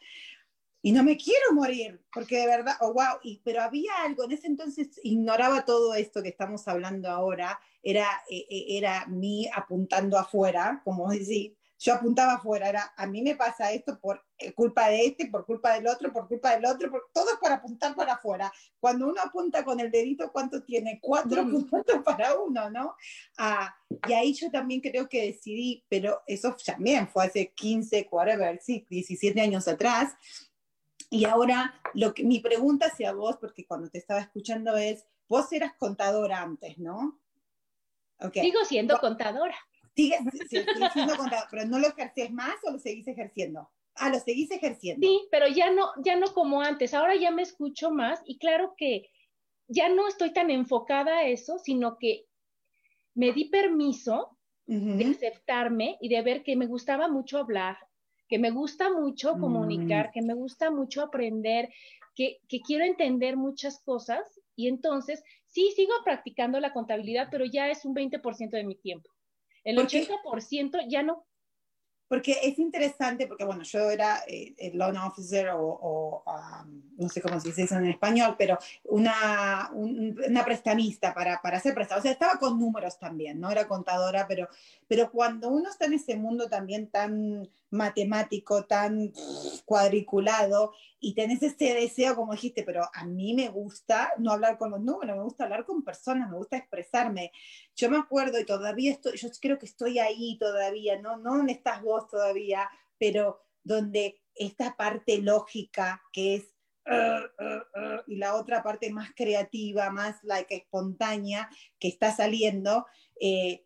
y no me quiero morir, porque de verdad, oh, wow, y, pero había algo, en ese entonces ignoraba todo esto que estamos hablando ahora, era, eh, eh, era mí apuntando afuera, como decir, yo apuntaba afuera, era, a mí me pasa esto por eh, culpa de este, por culpa del otro, por culpa del otro, por, todo es para apuntar para afuera. Cuando uno apunta con el dedito, ¿cuánto tiene? Cuatro puntos para uno, ¿no? Ah, y ahí yo también creo que decidí, pero eso también fue hace 15, whatever, sí, 17 años atrás, y ahora, lo que, mi pregunta hacia vos, porque cuando te estaba escuchando es, vos eras contadora antes, ¿no? Sigo siendo contadora. Sigues, siendo contadora, pero ¿no lo ejerces más o lo seguís ejerciendo? Ah, lo seguís ejerciendo. Sí, pero ya no, ya no como antes. Ahora ya me escucho más y claro que ya no estoy tan enfocada a eso, sino que me di permiso de aceptarme y de ver que me gustaba mucho hablar, que me gusta mucho comunicar, mm. que me gusta mucho aprender, que, quiero entender muchas cosas y entonces sí sigo practicando la contabilidad, pero ya es un 20% de mi tiempo. El 80% ya no. Porque es interesante, porque bueno, yo era eh, el loan officer o, um, no sé cómo se dice eso en español, pero una, una prestamista para, para hacer prestado. O sea, estaba con números también, no era contadora, pero, pero cuando uno está en ese mundo también tan matemático, tan cuadriculado, y tenés ese deseo, como dijiste, pero a mí me gusta no hablar con los números, me gusta hablar con personas, me gusta expresarme. Yo me acuerdo y todavía estoy, yo creo que estoy ahí todavía, no, no donde estás vos todavía, pero donde esta parte lógica que es uh, uh, y la otra parte más creativa, más like, espontánea que está saliendo, eh,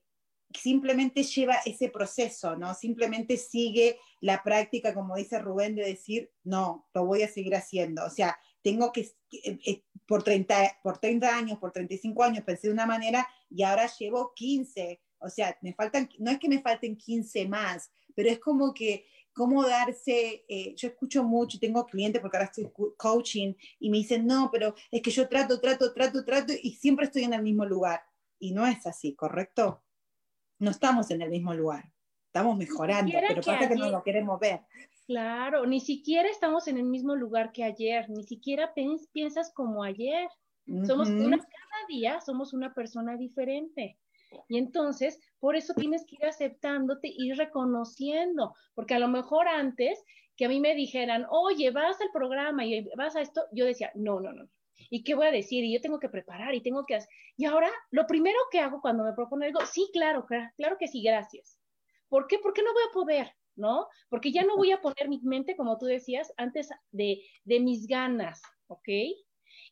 simplemente lleva ese proceso, ¿no? Simplemente sigue la práctica, como dice Rubén, de decir, no, lo voy a seguir haciendo. O sea, tengo que, eh, eh, por, 30, por 30 años, por 35 años pensé de una manera y ahora llevo 15. O sea, me faltan, no es que me falten 15 más, pero es como que, cómo darse, eh, yo escucho mucho, tengo clientes porque ahora estoy coaching y me dicen, no, pero es que yo trato, trato, trato, trato y siempre estoy en el mismo lugar. Y no es así, ¿correcto? No estamos en el mismo lugar. Estamos mejorando, pero pasa que no lo queremos ver. Claro, ni siquiera estamos en el mismo lugar que ayer, ni siquiera piensas como ayer. Somos una, cada día somos una persona diferente. Y entonces, por eso tienes que ir aceptándote y reconociendo, porque a lo mejor antes que a mí me dijeran, oye, vas al programa y vas a esto, yo decía, no, no, no, ¿Y qué voy a decir? Y yo tengo que preparar y tengo que hacer. Y ahora, lo primero que hago cuando me propone algo, sí, claro, claro que sí, gracias. ¿Por qué? Porque no voy a poder, ¿no? Porque ya no voy a poner mi mente, como tú decías, antes de, de mis ganas, ¿ok?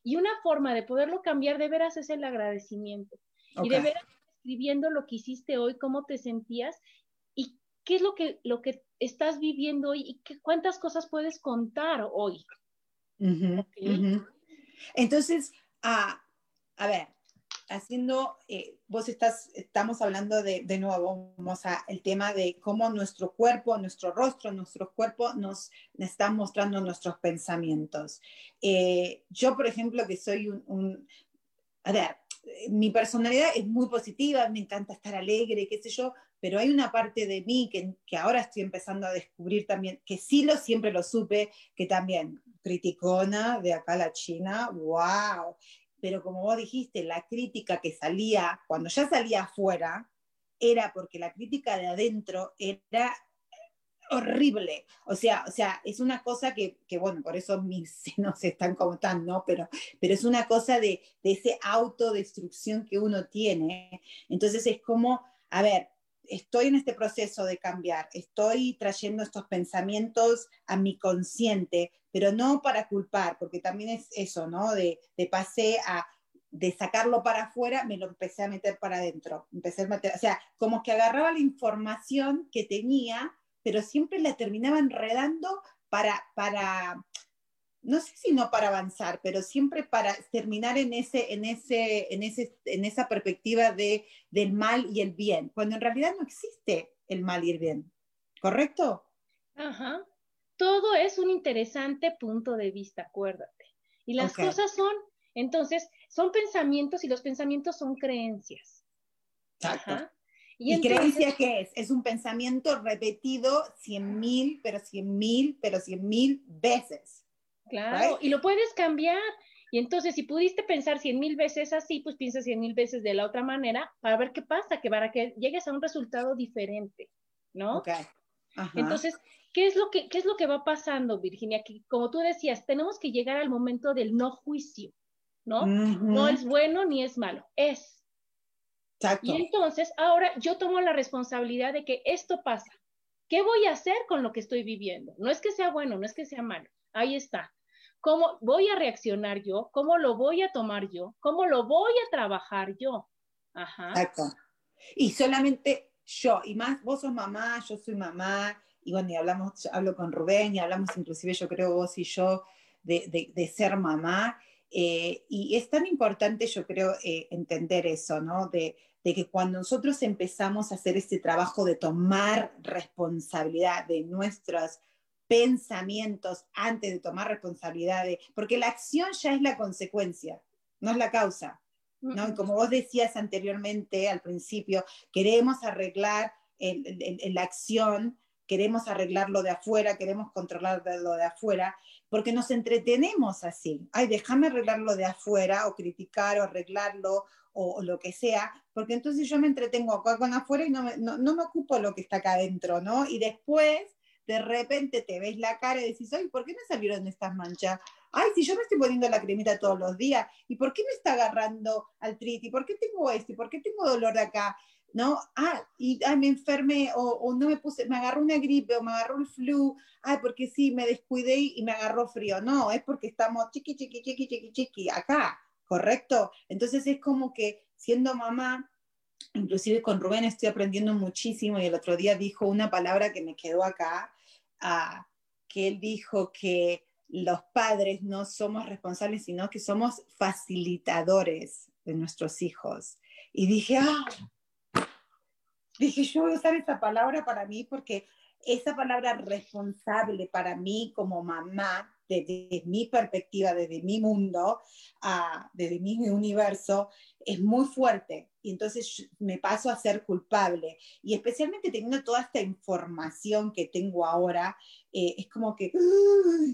Y una forma de poderlo cambiar de veras es el agradecimiento. Y de veras escribiendo lo que hiciste hoy, cómo te sentías y qué es lo que, lo que estás viviendo hoy y qué, cuántas cosas puedes contar hoy. Entonces, a ver, haciendo, eh, vos estás, estamos hablando de, de nuevo, vamos a el tema de cómo nuestro cuerpo, nuestro rostro, nuestro cuerpo nos, están mostrando nuestros pensamientos. Eh, yo, por ejemplo, que soy un, a ver, mi personalidad es muy positiva, me encanta estar alegre, qué sé yo, pero hay una parte de mí que, que, ahora estoy empezando a descubrir también, que sí lo siempre lo supe, que también criticona de acá la China, wow. Pero como vos dijiste, la crítica que salía, cuando ya salía afuera, era porque la crítica de adentro era horrible. O sea, o sea, es una cosa que, que, bueno, por eso mis senos están como tan, ¿no? Pero, pero es una cosa de, de ese autodestrucción que uno tiene. Entonces es como, a ver, estoy en este proceso de cambiar, estoy trayendo estos pensamientos a mi consciente, pero no para culpar, porque también es eso, ¿no? De, de pasé a de sacarlo para afuera, me lo empecé a meter para adentro. Empecé a meter, o sea, como que agarraba la información que tenía, pero siempre la terminaba enredando para, para no sé si no para avanzar, pero siempre para terminar en, ese, en, ese, en, ese, en esa perspectiva de, del mal y el bien, cuando en realidad no existe el mal y el bien. ¿Correcto? Ajá. Todo es un interesante punto de vista, acuérdate. Y las cosas son, entonces, son pensamientos y los pensamientos son creencias. Ajá. ¿Y, creencia qué es? Es un pensamiento repetido cien mil, pero cien mil, pero cien mil veces. Claro, y lo puedes cambiar. Y entonces, si pudiste pensar cien mil veces así, pues piensa cien mil veces de la otra manera para ver qué pasa, que para que llegues a un resultado diferente, ¿no? Entonces, ¿qué es, lo que, ¿qué es lo que va pasando, Virginia? Que como tú decías, tenemos que llegar al momento del no juicio, ¿no? No es bueno ni es malo, es. Exacto. Y entonces, ahora yo tomo la responsabilidad de que esto pasa. ¿Qué voy a hacer con lo que estoy viviendo? No es que sea bueno, no es que sea malo. Ahí está. ¿Cómo voy a reaccionar yo? ¿Cómo lo voy a tomar yo? ¿Cómo lo voy a trabajar yo? Ajá. Exacto. Y solamente yo, y más, vos sos mamá, yo soy mamá, y bueno, y hablamos, hablo con Rubén, y hablamos inclusive, yo creo, vos y yo, de, de, ser mamá. Eh, y es tan importante, yo creo, eh, entender eso, ¿no? De, de que cuando nosotros empezamos a hacer este trabajo de tomar responsabilidad de nuestras pensamientos antes de tomar responsabilidades, porque la acción ya es la consecuencia, no es la causa. ¿no? Y como vos decías anteriormente, al principio, queremos arreglar la acción, queremos arreglar lo de afuera, queremos controlar lo de afuera, porque nos entretenemos así. Ay, déjame arreglar lo de afuera, o criticar, o arreglarlo, o, lo que sea, porque entonces yo me entretengo acá con afuera y no me, no, no me ocupo lo que está acá adentro, ¿no? Y después de repente te ves la cara y decís, ay, ¿por qué me salieron estas manchas? Ay, si yo me estoy poniendo la cremita todos los días, ¿y por qué me está agarrando ¿Y ¿Por qué tengo esto? ¿Y por qué tengo dolor de acá? ¿no? Ah, y me enfermé o, no me puse, me agarró una gripe o me agarró el flu, ay, porque sí, me descuidé y, me agarró frío. No, es porque estamos chiqui, chiqui, chiqui, chiqui, chiqui, acá, ¿correcto? Entonces es como que siendo mamá, inclusive con Rubén estoy aprendiendo muchísimo y el otro día dijo una palabra que me quedó acá, ah, que él dijo que los padres no somos responsables, sino que somos facilitadores de nuestros hijos. Y dije, ah, dije, yo voy a usar esa palabra para mí porque esa palabra responsable para mí como mamá, desde, mi perspectiva, desde mi mundo, uh, desde mi universo, es muy fuerte. Y entonces me paso a ser culpable. Y especialmente teniendo toda esta información que tengo ahora, eh, es como que,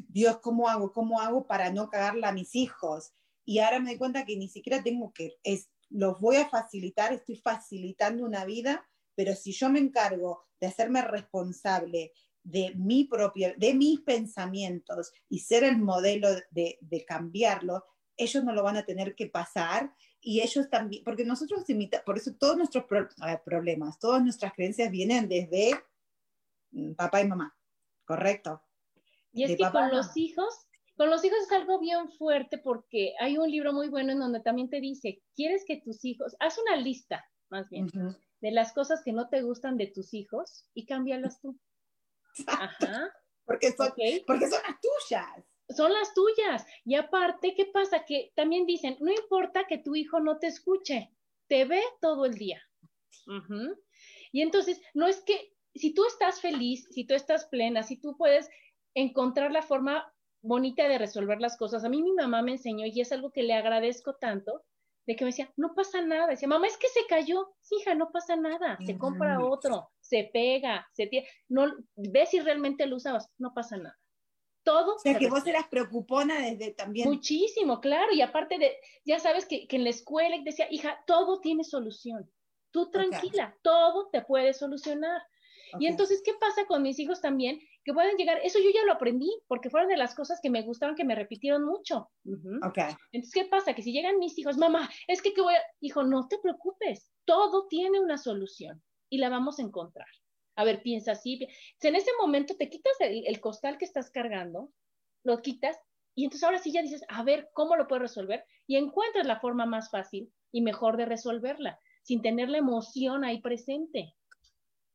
Dios, ¿cómo hago? ¿Cómo hago para no cagarla a mis hijos? Y ahora me doy cuenta que ni siquiera tengo que, es, los voy a facilitar, estoy facilitando una vida pero si yo me encargo de hacerme responsable de mi propio, de mis pensamientos y ser el modelo de, de cambiarlo, ellos no lo van a tener que pasar y ellos también, porque nosotros por eso todos nuestros problemas, todas nuestras creencias vienen desde mm, papá y mamá, ¿correcto? Y es que con los hijos, con los hijos es algo bien fuerte porque hay un libro muy bueno en donde también te dice, ¿quieres que tus hijos, haz una lista, más bien, de las cosas que no te gustan de tus hijos y cámbialas tú. Ajá. Porque son, porque son las tuyas. Son las tuyas. Y aparte, ¿qué pasa? Que también dicen, no importa que tu hijo no te escuche, te ve todo el día. Y entonces, no es que si tú estás feliz, si tú estás plena, si tú puedes encontrar la forma bonita de resolver las cosas. A mí mi mamá me enseñó y es algo que le agradezco tanto, de que me decía, no pasa nada. Decía, mamá, es que se cayó. Sí, hija, no pasa nada. Se compra otro, se pega, se tiene. No, ves si realmente lo usabas. No pasa nada. Todo. O sea, que vos eras preocupona desde también. Muchísimo, claro. Y aparte de, ya sabes que, que en la escuela decía, hija, todo tiene solución. Tú tranquila, todo te puede solucionar. Y entonces, ¿qué pasa con mis hijos también? Que pueden llegar, eso yo ya lo aprendí, porque fueron de las cosas que me gustaron, que me repitieron mucho. Entonces, ¿qué pasa? Que si llegan mis hijos, mamá, es que, ¿qué voy a... Hijo, no te preocupes, todo tiene una solución y la vamos a encontrar. A ver, piensa así. En ese momento te quitas el, el costal que estás cargando, lo quitas y entonces ahora sí ya dices, a ver, ¿cómo lo puedo resolver? Y encuentras la forma más fácil y mejor de resolverla, sin tener la emoción ahí presente.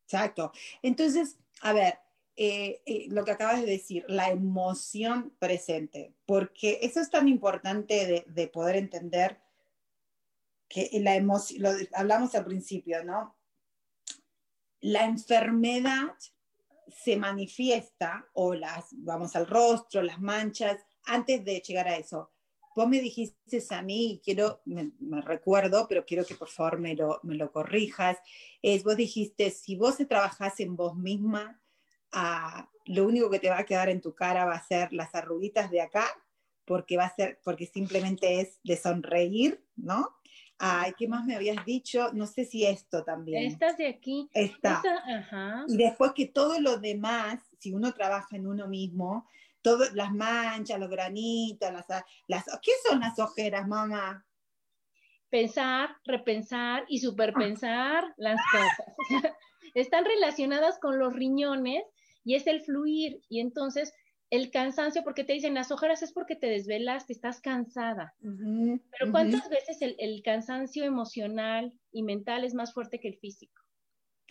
Exacto. Entonces, a ver, eh, eh, lo que acabas de decir, la emoción presente, porque eso es tan importante de, poder entender que la emoción, lo hablamos al principio, ¿no? La enfermedad se manifiesta, o las, vamos al rostro, las manchas, antes de llegar a eso vos me dijiste a mí, quiero, me, recuerdo, pero quiero que por favor me lo, me lo corrijas, es, vos dijiste, si vos trabajás en vos misma, ah, lo único que te va a quedar en tu cara va a ser las arruguitas de acá, porque va a ser, porque simplemente es de sonreír, ¿no? Ay, ¿qué más me habías dicho? No sé si esto también. Estas de aquí. Esta. Y después que todo lo demás, si uno trabaja en uno mismo, todas las manchas, los granitos, las, las, ¿qué son las ojeras, mamá? Pensar, repensar y superpensar las cosas. Están relacionadas con los riñones y es el fluir. Y entonces el cansancio, porque te dicen las ojeras es porque te desvelaste, estás cansada. Pero ¿cuántas veces el, el, cansancio emocional y mental es más fuerte que el físico?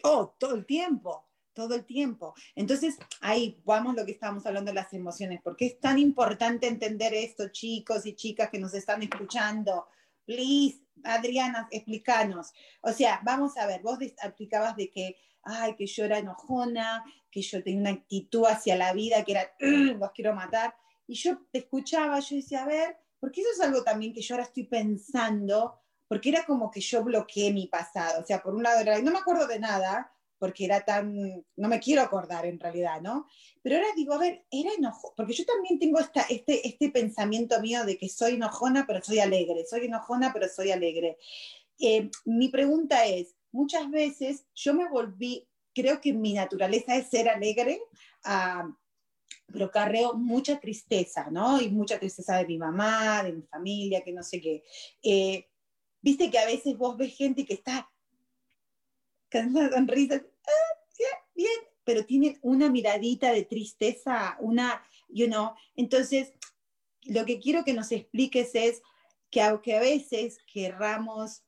Oh, todo el tiempo todo el tiempo. Entonces, ahí vamos lo que estábamos hablando de las emociones, porque es tan importante entender esto, chicos y chicas que nos están escuchando. Please, Adriana, explícanos. O sea, vamos a ver, vos explicabas de que, ay, que yo era enojona, que yo tenía una actitud hacia la vida que era, los quiero matar. Y yo te escuchaba, yo decía, a ver, porque eso es algo también que yo ahora estoy pensando, porque era como que yo bloqueé mi pasado. O sea, por un lado era, no me acuerdo de nada, porque era tan, no me quiero acordar en realidad, ¿no? Pero ahora digo, a ver, era enojo, porque yo también tengo esta, este, este pensamiento mío de que soy enojona, pero soy alegre, soy enojona, pero soy alegre. Eh, mi pregunta es, muchas veces yo me volví, creo que mi naturaleza es ser alegre, uh, pero carreo mucha tristeza, ¿no? Y mucha tristeza de mi mamá, de mi familia, que no sé qué. Eh, viste que a veces vos ves gente que está con una sonrisa, ah, bien, pero tiene una miradita de tristeza, una, you know, entonces lo que quiero que nos expliques es que aunque a veces querramos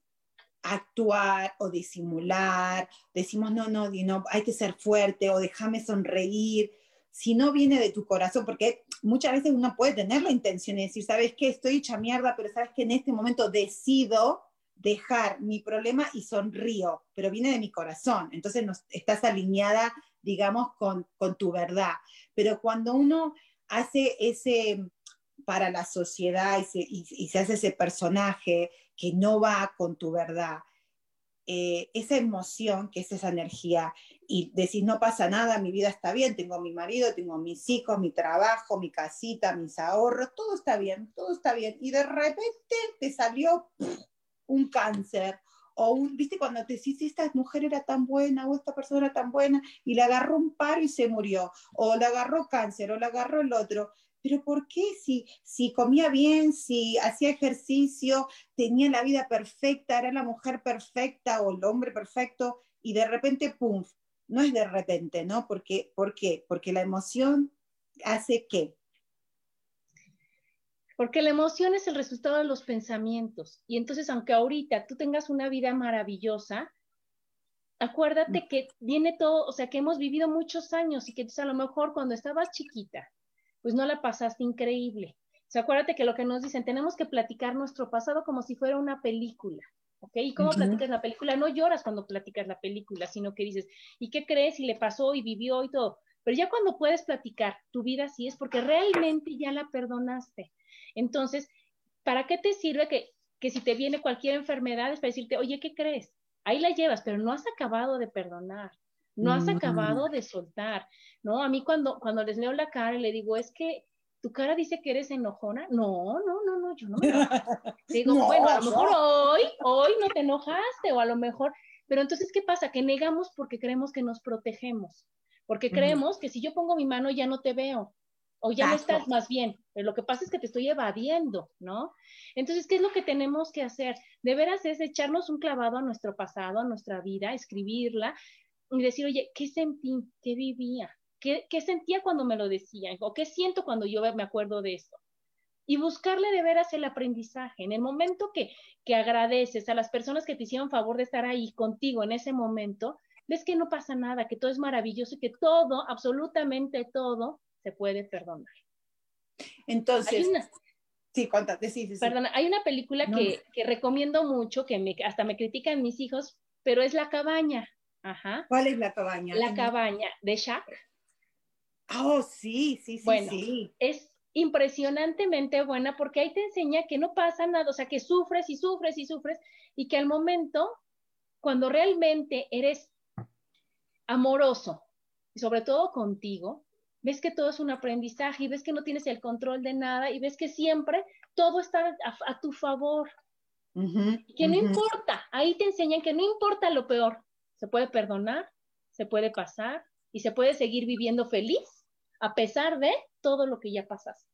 actuar o disimular, decimos, no, no, no, hay que ser fuerte o déjame sonreír, si no viene de tu corazón, porque muchas veces uno puede tener la intención de decir, sabes qué, estoy hecha mierda, pero sabes que en este momento decido dejar mi problema y sonrío, pero viene de mi corazón, entonces no, estás alineada, digamos, con, con tu verdad. Pero cuando uno hace ese para la sociedad y se, hace ese personaje que no va con tu verdad, eh, esa emoción, que es esa energía, y decís, no pasa nada, mi vida está bien, tengo mi marido, tengo mis hijos, mi trabajo, mi casita, mis ahorros, todo está bien, todo está bien, y de repente te salió un cáncer, o un, viste, cuando te decís, esta mujer era tan buena, o esta persona era tan buena, y le agarró un paro y se murió, o le agarró cáncer, o le agarró el otro, pero ¿por qué si, si comía bien, si hacía ejercicio, tenía la vida perfecta, era la mujer perfecta o el hombre perfecto y de repente, ¡pum! No es de repente, ¿no? Porque, ¿Por qué? Porque la emoción hace qué? Porque la emoción es el resultado de los pensamientos. Y entonces, aunque ahorita tú tengas una vida maravillosa, acuérdate mm. que viene todo, o sea, que hemos vivido muchos años y que a lo mejor cuando estabas chiquita pues no la pasaste increíble. O sea, acuérdate que lo que nos dicen, tenemos que platicar nuestro pasado como si fuera una película. ¿Ok? ¿Y cómo platicas la película? No lloras cuando platicas la película, sino que dices, ¿y qué crees? Y le pasó y vivió y todo. Pero ya cuando puedes platicar tu vida así es porque realmente ya la perdonaste. Entonces, ¿para qué te sirve que, que si te viene cualquier enfermedad es para decirte, oye, ¿qué crees? Ahí la llevas, pero no has acabado de perdonar no has acabado de soltar, ¿no? A mí cuando, cuando les leo la cara le digo, es que tu cara dice que eres enojona. No, no, no, no, yo no. digo, bueno, a lo mejor hoy, hoy no te enojaste o a lo mejor, pero entonces, ¿qué pasa? Que negamos porque creemos que nos protegemos, porque creemos que si yo pongo mi mano ya no te veo. O ya no estás más bien, pero lo que pasa es que te estoy evadiendo, ¿no? Entonces, ¿qué es lo que tenemos que hacer? De veras es echarnos un clavado a nuestro pasado, a nuestra vida, escribirla, y decir, oye, ¿qué sentí? ¿Qué vivía? ¿Qué, ¿Qué, sentía cuando me lo decían? ¿O qué siento cuando yo me acuerdo de esto? Y buscarle de veras el aprendizaje. En el momento que, que agradeces a las personas que te hicieron favor de estar ahí contigo en ese momento, ves que no pasa nada, que todo es maravilloso y que todo, absolutamente todo, se puede perdonar. Entonces, sí, cuéntate, sí, sí, Perdona, hay una película que, que, recomiendo mucho, que me, hasta me critican mis hijos, pero es La Cabaña. Ajá. ¿Cuál es la cabaña? La cabaña de Shaq. Oh, sí, sí, sí, bueno, sí. Es impresionantemente buena porque ahí te enseña que no pasa nada, o sea, que sufres y sufres y sufres y que al momento, cuando realmente eres amoroso, y sobre todo contigo, ves que todo es un aprendizaje y ves que no tienes el control de nada y ves que siempre todo está a, tu favor. que no importa, ahí te enseñan que no importa lo peor, se puede perdonar, se puede pasar y se puede seguir viviendo feliz a pesar de todo lo que ya pasas.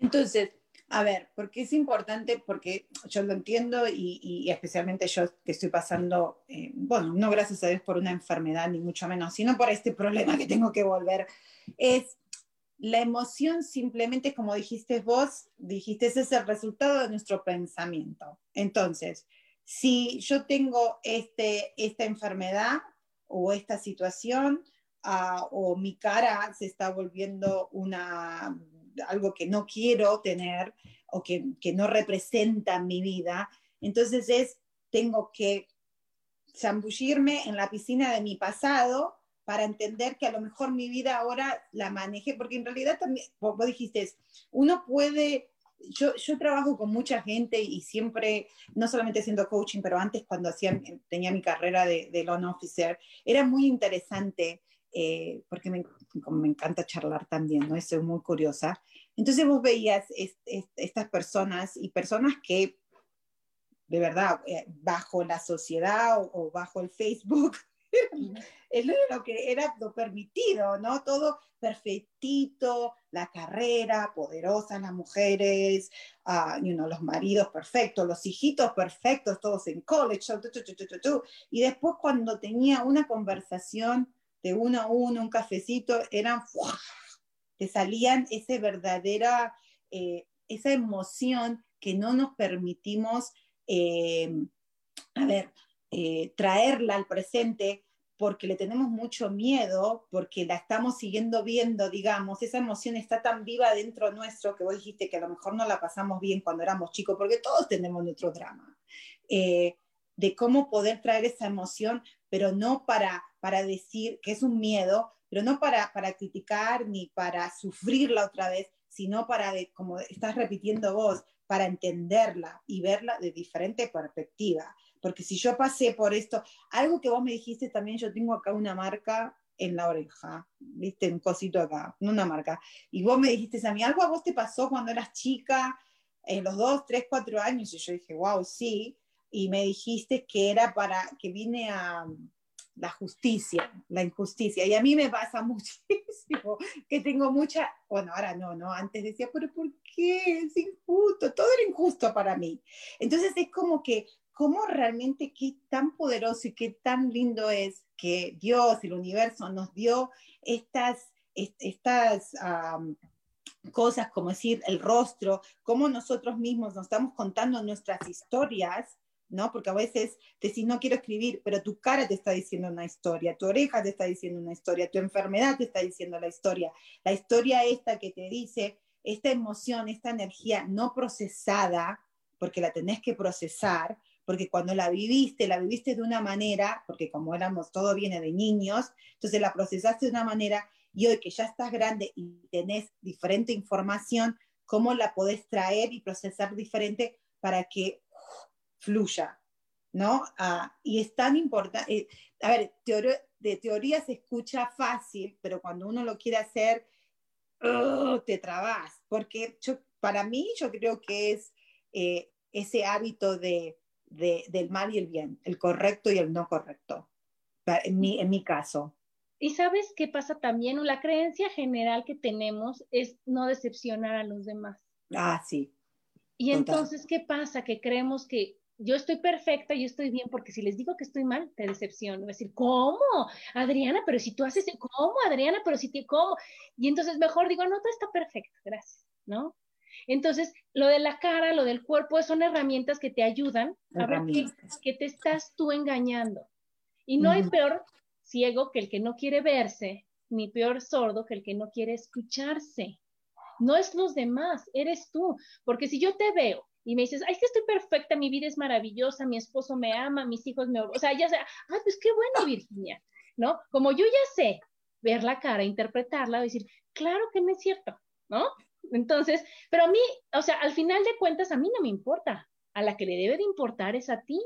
Entonces, a ver, porque es importante, porque yo lo entiendo y, especialmente yo que estoy pasando, eh, bueno, no gracias a Dios por una enfermedad, ni mucho menos, sino por este problema que tengo que volver, es la emoción simplemente, como dijiste vos, dijiste, es el resultado de nuestro pensamiento. Entonces, si yo tengo este, esta enfermedad o esta situación, ah, o mi cara se está volviendo una, algo que no quiero tener o que, que no representa mi vida, entonces es, tengo que zambullirme en la piscina de mi pasado para entender que a lo mejor mi vida ahora la maneje, porque en realidad también, vos dijiste, uno puede yo, yo, trabajo con mucha gente y siempre, no solamente haciendo coaching, pero antes cuando hacía, tenía mi carrera de, de loan officer, era muy interesante eh, porque me, me, encanta charlar también, ¿no? Soy muy curiosa. Entonces vos veías estas personas y personas que de verdad, eh, bajo la sociedad o, bajo el Facebook, Era lo que era lo permitido, ¿no? Todo perfectito, la carrera, poderosas las mujeres, uh, you know, los maridos perfectos, los hijitos perfectos, todos en college, y después cuando tenía una conversación de uno a uno, un cafecito, eran, te salían ese verdadera, eh, esa emoción que no nos permitimos, eh, a ver, eh, traerla al presente porque le tenemos mucho miedo, porque la estamos siguiendo viendo, digamos, esa emoción está tan viva dentro nuestro que vos dijiste que a lo mejor no la pasamos bien cuando éramos chicos, porque todos tenemos nuestro drama, eh, de cómo poder traer esa emoción, pero no para, para decir que es un miedo, pero no para, para criticar ni para sufrirla otra vez, sino para, como estás repitiendo vos, para entenderla y verla de diferente perspectiva. Porque si yo pasé por esto, algo que vos me dijiste también, yo tengo acá una marca en la oreja, viste, un cosito acá, no una marca. Y vos me dijiste a mí, algo a vos te pasó cuando eras chica, en los dos, tres, cuatro años, y yo dije, wow, sí. Y me dijiste que era para, que vine a, la justicia, la injusticia. Y a mí me pasa muchísimo que tengo mucha, bueno, ahora no, ¿no? Antes decía, pero ¿por qué? Es injusto, todo era injusto para mí. Entonces es como que, ¿cómo realmente qué tan poderoso y qué tan lindo es que Dios, el universo, nos dio estas, estas cosas como decir el rostro, cómo nosotros mismos nos estamos contando nuestras historias ¿no? Porque a veces decís, no quiero escribir, pero tu cara te está diciendo una historia, tu oreja te está diciendo una historia, tu enfermedad te está diciendo la historia. La historia esta que te dice, esta emoción, esta energía no procesada, porque la tenés que procesar, porque cuando la viviste, la viviste de una manera, porque como éramos, todo viene de niños, entonces la procesaste de una manera y hoy que ya estás grande y tenés diferente información, ¿cómo la podés traer y procesar diferente para que fluya, ¿no? Ah, y es tan importante, eh, a ver, de teoría se escucha fácil, pero cuando uno lo quiere hacer, te trabas, porque yo, para mí yo creo que es eh, ese hábito de, del mal y el bien, el correcto y el no correcto, en mi, en mi caso. Y sabes qué pasa también, la creencia general que tenemos es no decepcionar a los demás. Ah, sí. Y entonces, ¿qué pasa? Que creemos que yo estoy perfecta, yo estoy bien, porque si les digo que estoy mal, te decepciono. Decir, ¿cómo? Adriana, pero si tú haces, ¿cómo? Adriana, pero si te, ¿cómo? Y entonces mejor digo, no, todo está perfecto, gracias, ¿no? Entonces, lo de la cara, lo del cuerpo, son herramientas que te ayudan a ver que, te estás tú engañando. Y no hay peor ciego que el que no quiere verse, ni peor sordo que el que no quiere escucharse. No es los demás, eres tú. Porque si yo te veo y me dices, ay, es que estoy perfecta, mi vida es maravillosa, mi esposo me ama, mis hijos me... O sea, ya sé, ay, pues qué bueno, Virginia, ¿no? Como yo ya sé ver la cara, interpretarla, decir, claro que no es cierto, ¿no? Entonces, pero a mí, o sea, al final de cuentas, a mí no me importa. A la que le debe de importar es a ti.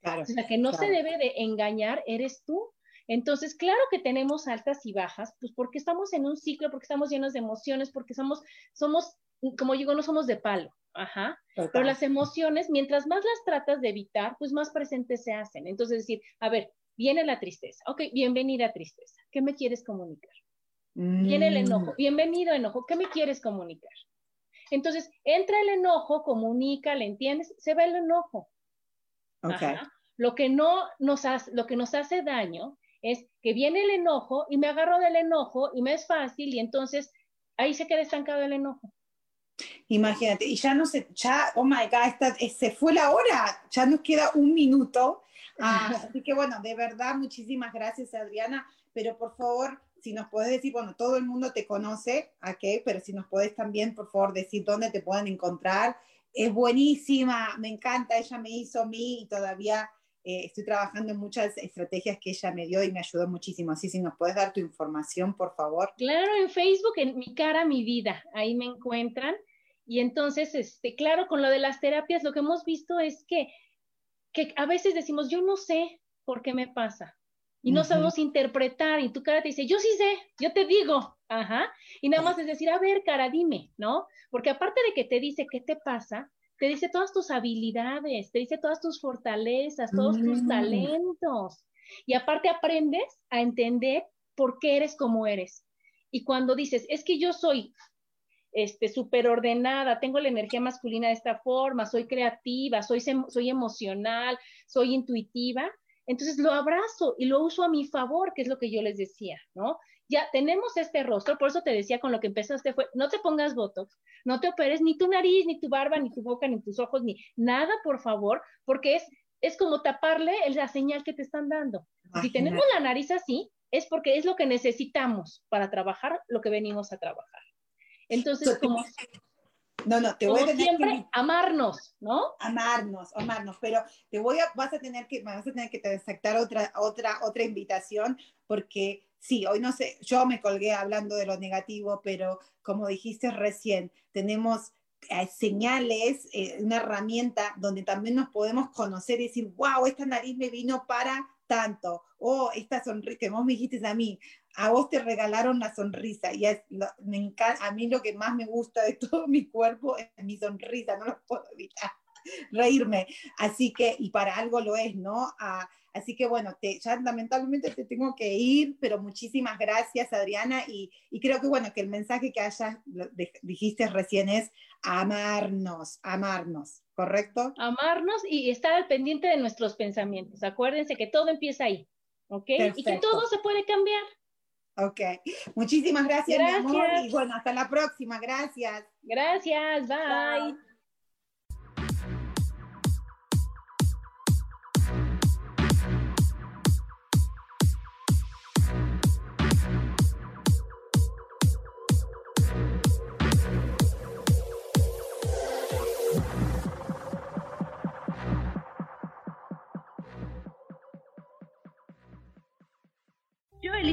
Claro, o sea, que no se debe de engañar eres tú. Entonces, claro que tenemos altas y bajas, pues porque estamos en un ciclo, porque estamos llenos de emociones, porque somos, somos, como digo, no somos de palo, Ajá. Pero las emociones, mientras más las tratas de evitar, pues más presentes se hacen. Entonces, decir, a ver, viene la tristeza. Ok, bienvenida tristeza. ¿Qué me quieres comunicar? Viene el enojo. Mm. Bienvenido enojo. ¿Qué me quieres comunicar? Entonces, entra el enojo, comunica, ¿le entiendes? Se va el enojo. Okay. Lo que no nos hace, lo que nos hace daño es que viene el enojo y me agarro del enojo y me es fácil y entonces ahí se queda estancado el enojo. Imagínate, y ya no sé, ya, oh my God, eh, se fue la hora, ya nos queda un minuto. Ah, así que bueno, de verdad, muchísimas gracias Adriana, pero por favor, si nos puedes decir, bueno, todo el mundo te conoce, ¿ok? Pero si nos puedes también, por favor, decir dónde te pueden encontrar. Es buenísima, me encanta, ella me hizo a mí y todavía eh, estoy trabajando en muchas estrategias que ella me dio y me ayudó muchísimo. Así, si nos puedes dar tu información, por favor. Claro, en Facebook, en Mi Cara, Mi Vida, ahí me encuentran. Y entonces, este, claro, con lo de las terapias, lo que hemos visto es que, que a veces decimos, yo no sé por qué me pasa. Y no sabemos interpretar, y tu cara te dice, yo sí sé, yo te digo, ajá. Y nada más es decir, a ver, cara, dime, ¿no? Porque aparte de que te dice qué te pasa, te dice todas tus habilidades, te dice todas tus fortalezas, todos tus mm. talentos. Y aparte aprendes a entender por qué eres como eres. Y cuando dices, es que yo soy este, súper ordenada, tengo la energía masculina de esta forma, soy creativa, soy, soy emocional, soy intuitiva, entonces lo abrazo y lo uso a mi favor, que es lo que yo les decía, ¿no? Ya tenemos este rostro, por eso te decía con lo que empezaste fue, no te pongas botox, no te operes ni tu nariz, ni tu barba, ni tu boca, ni tus ojos, ni nada, por favor, porque es, es como taparle la señal que te están dando. Si tenemos la nariz así, es porque es lo que necesitamos para trabajar lo que venimos a trabajar. Entonces, como... No, no, te voy a tener siempre, amarnos, ¿no? Amarnos, amarnos, pero te voy a, vas a tener que, vas a tener que aceptar otra, otra, otra invitación, porque sí, hoy no sé, yo me colgué hablando de lo negativo, pero como dijiste recién, tenemos eh, señales, eh, una herramienta donde también nos podemos conocer y decir, wow, esta nariz me vino para tanto, o esta sonrisa que vos me dijiste a mí, a vos te regalaron la sonrisa y es, me encanta, a mí lo que más me gusta de todo mi cuerpo es mi sonrisa, no lo puedo evitar, reírme, así que, y para algo lo es, ¿no? así que bueno, te, ya lamentablemente te tengo que ir, pero muchísimas gracias Adriana y, y creo que bueno, que el mensaje que hayas, dijiste recién es amarnos, amarnos, ¿correcto? Amarnos y estar al pendiente de nuestros pensamientos, acuérdense que todo empieza ahí. ¿ok? Y que todo se puede cambiar. Ok, muchísimas gracias, mi amor. Y bueno, hasta la próxima. Gracias. Gracias, bye.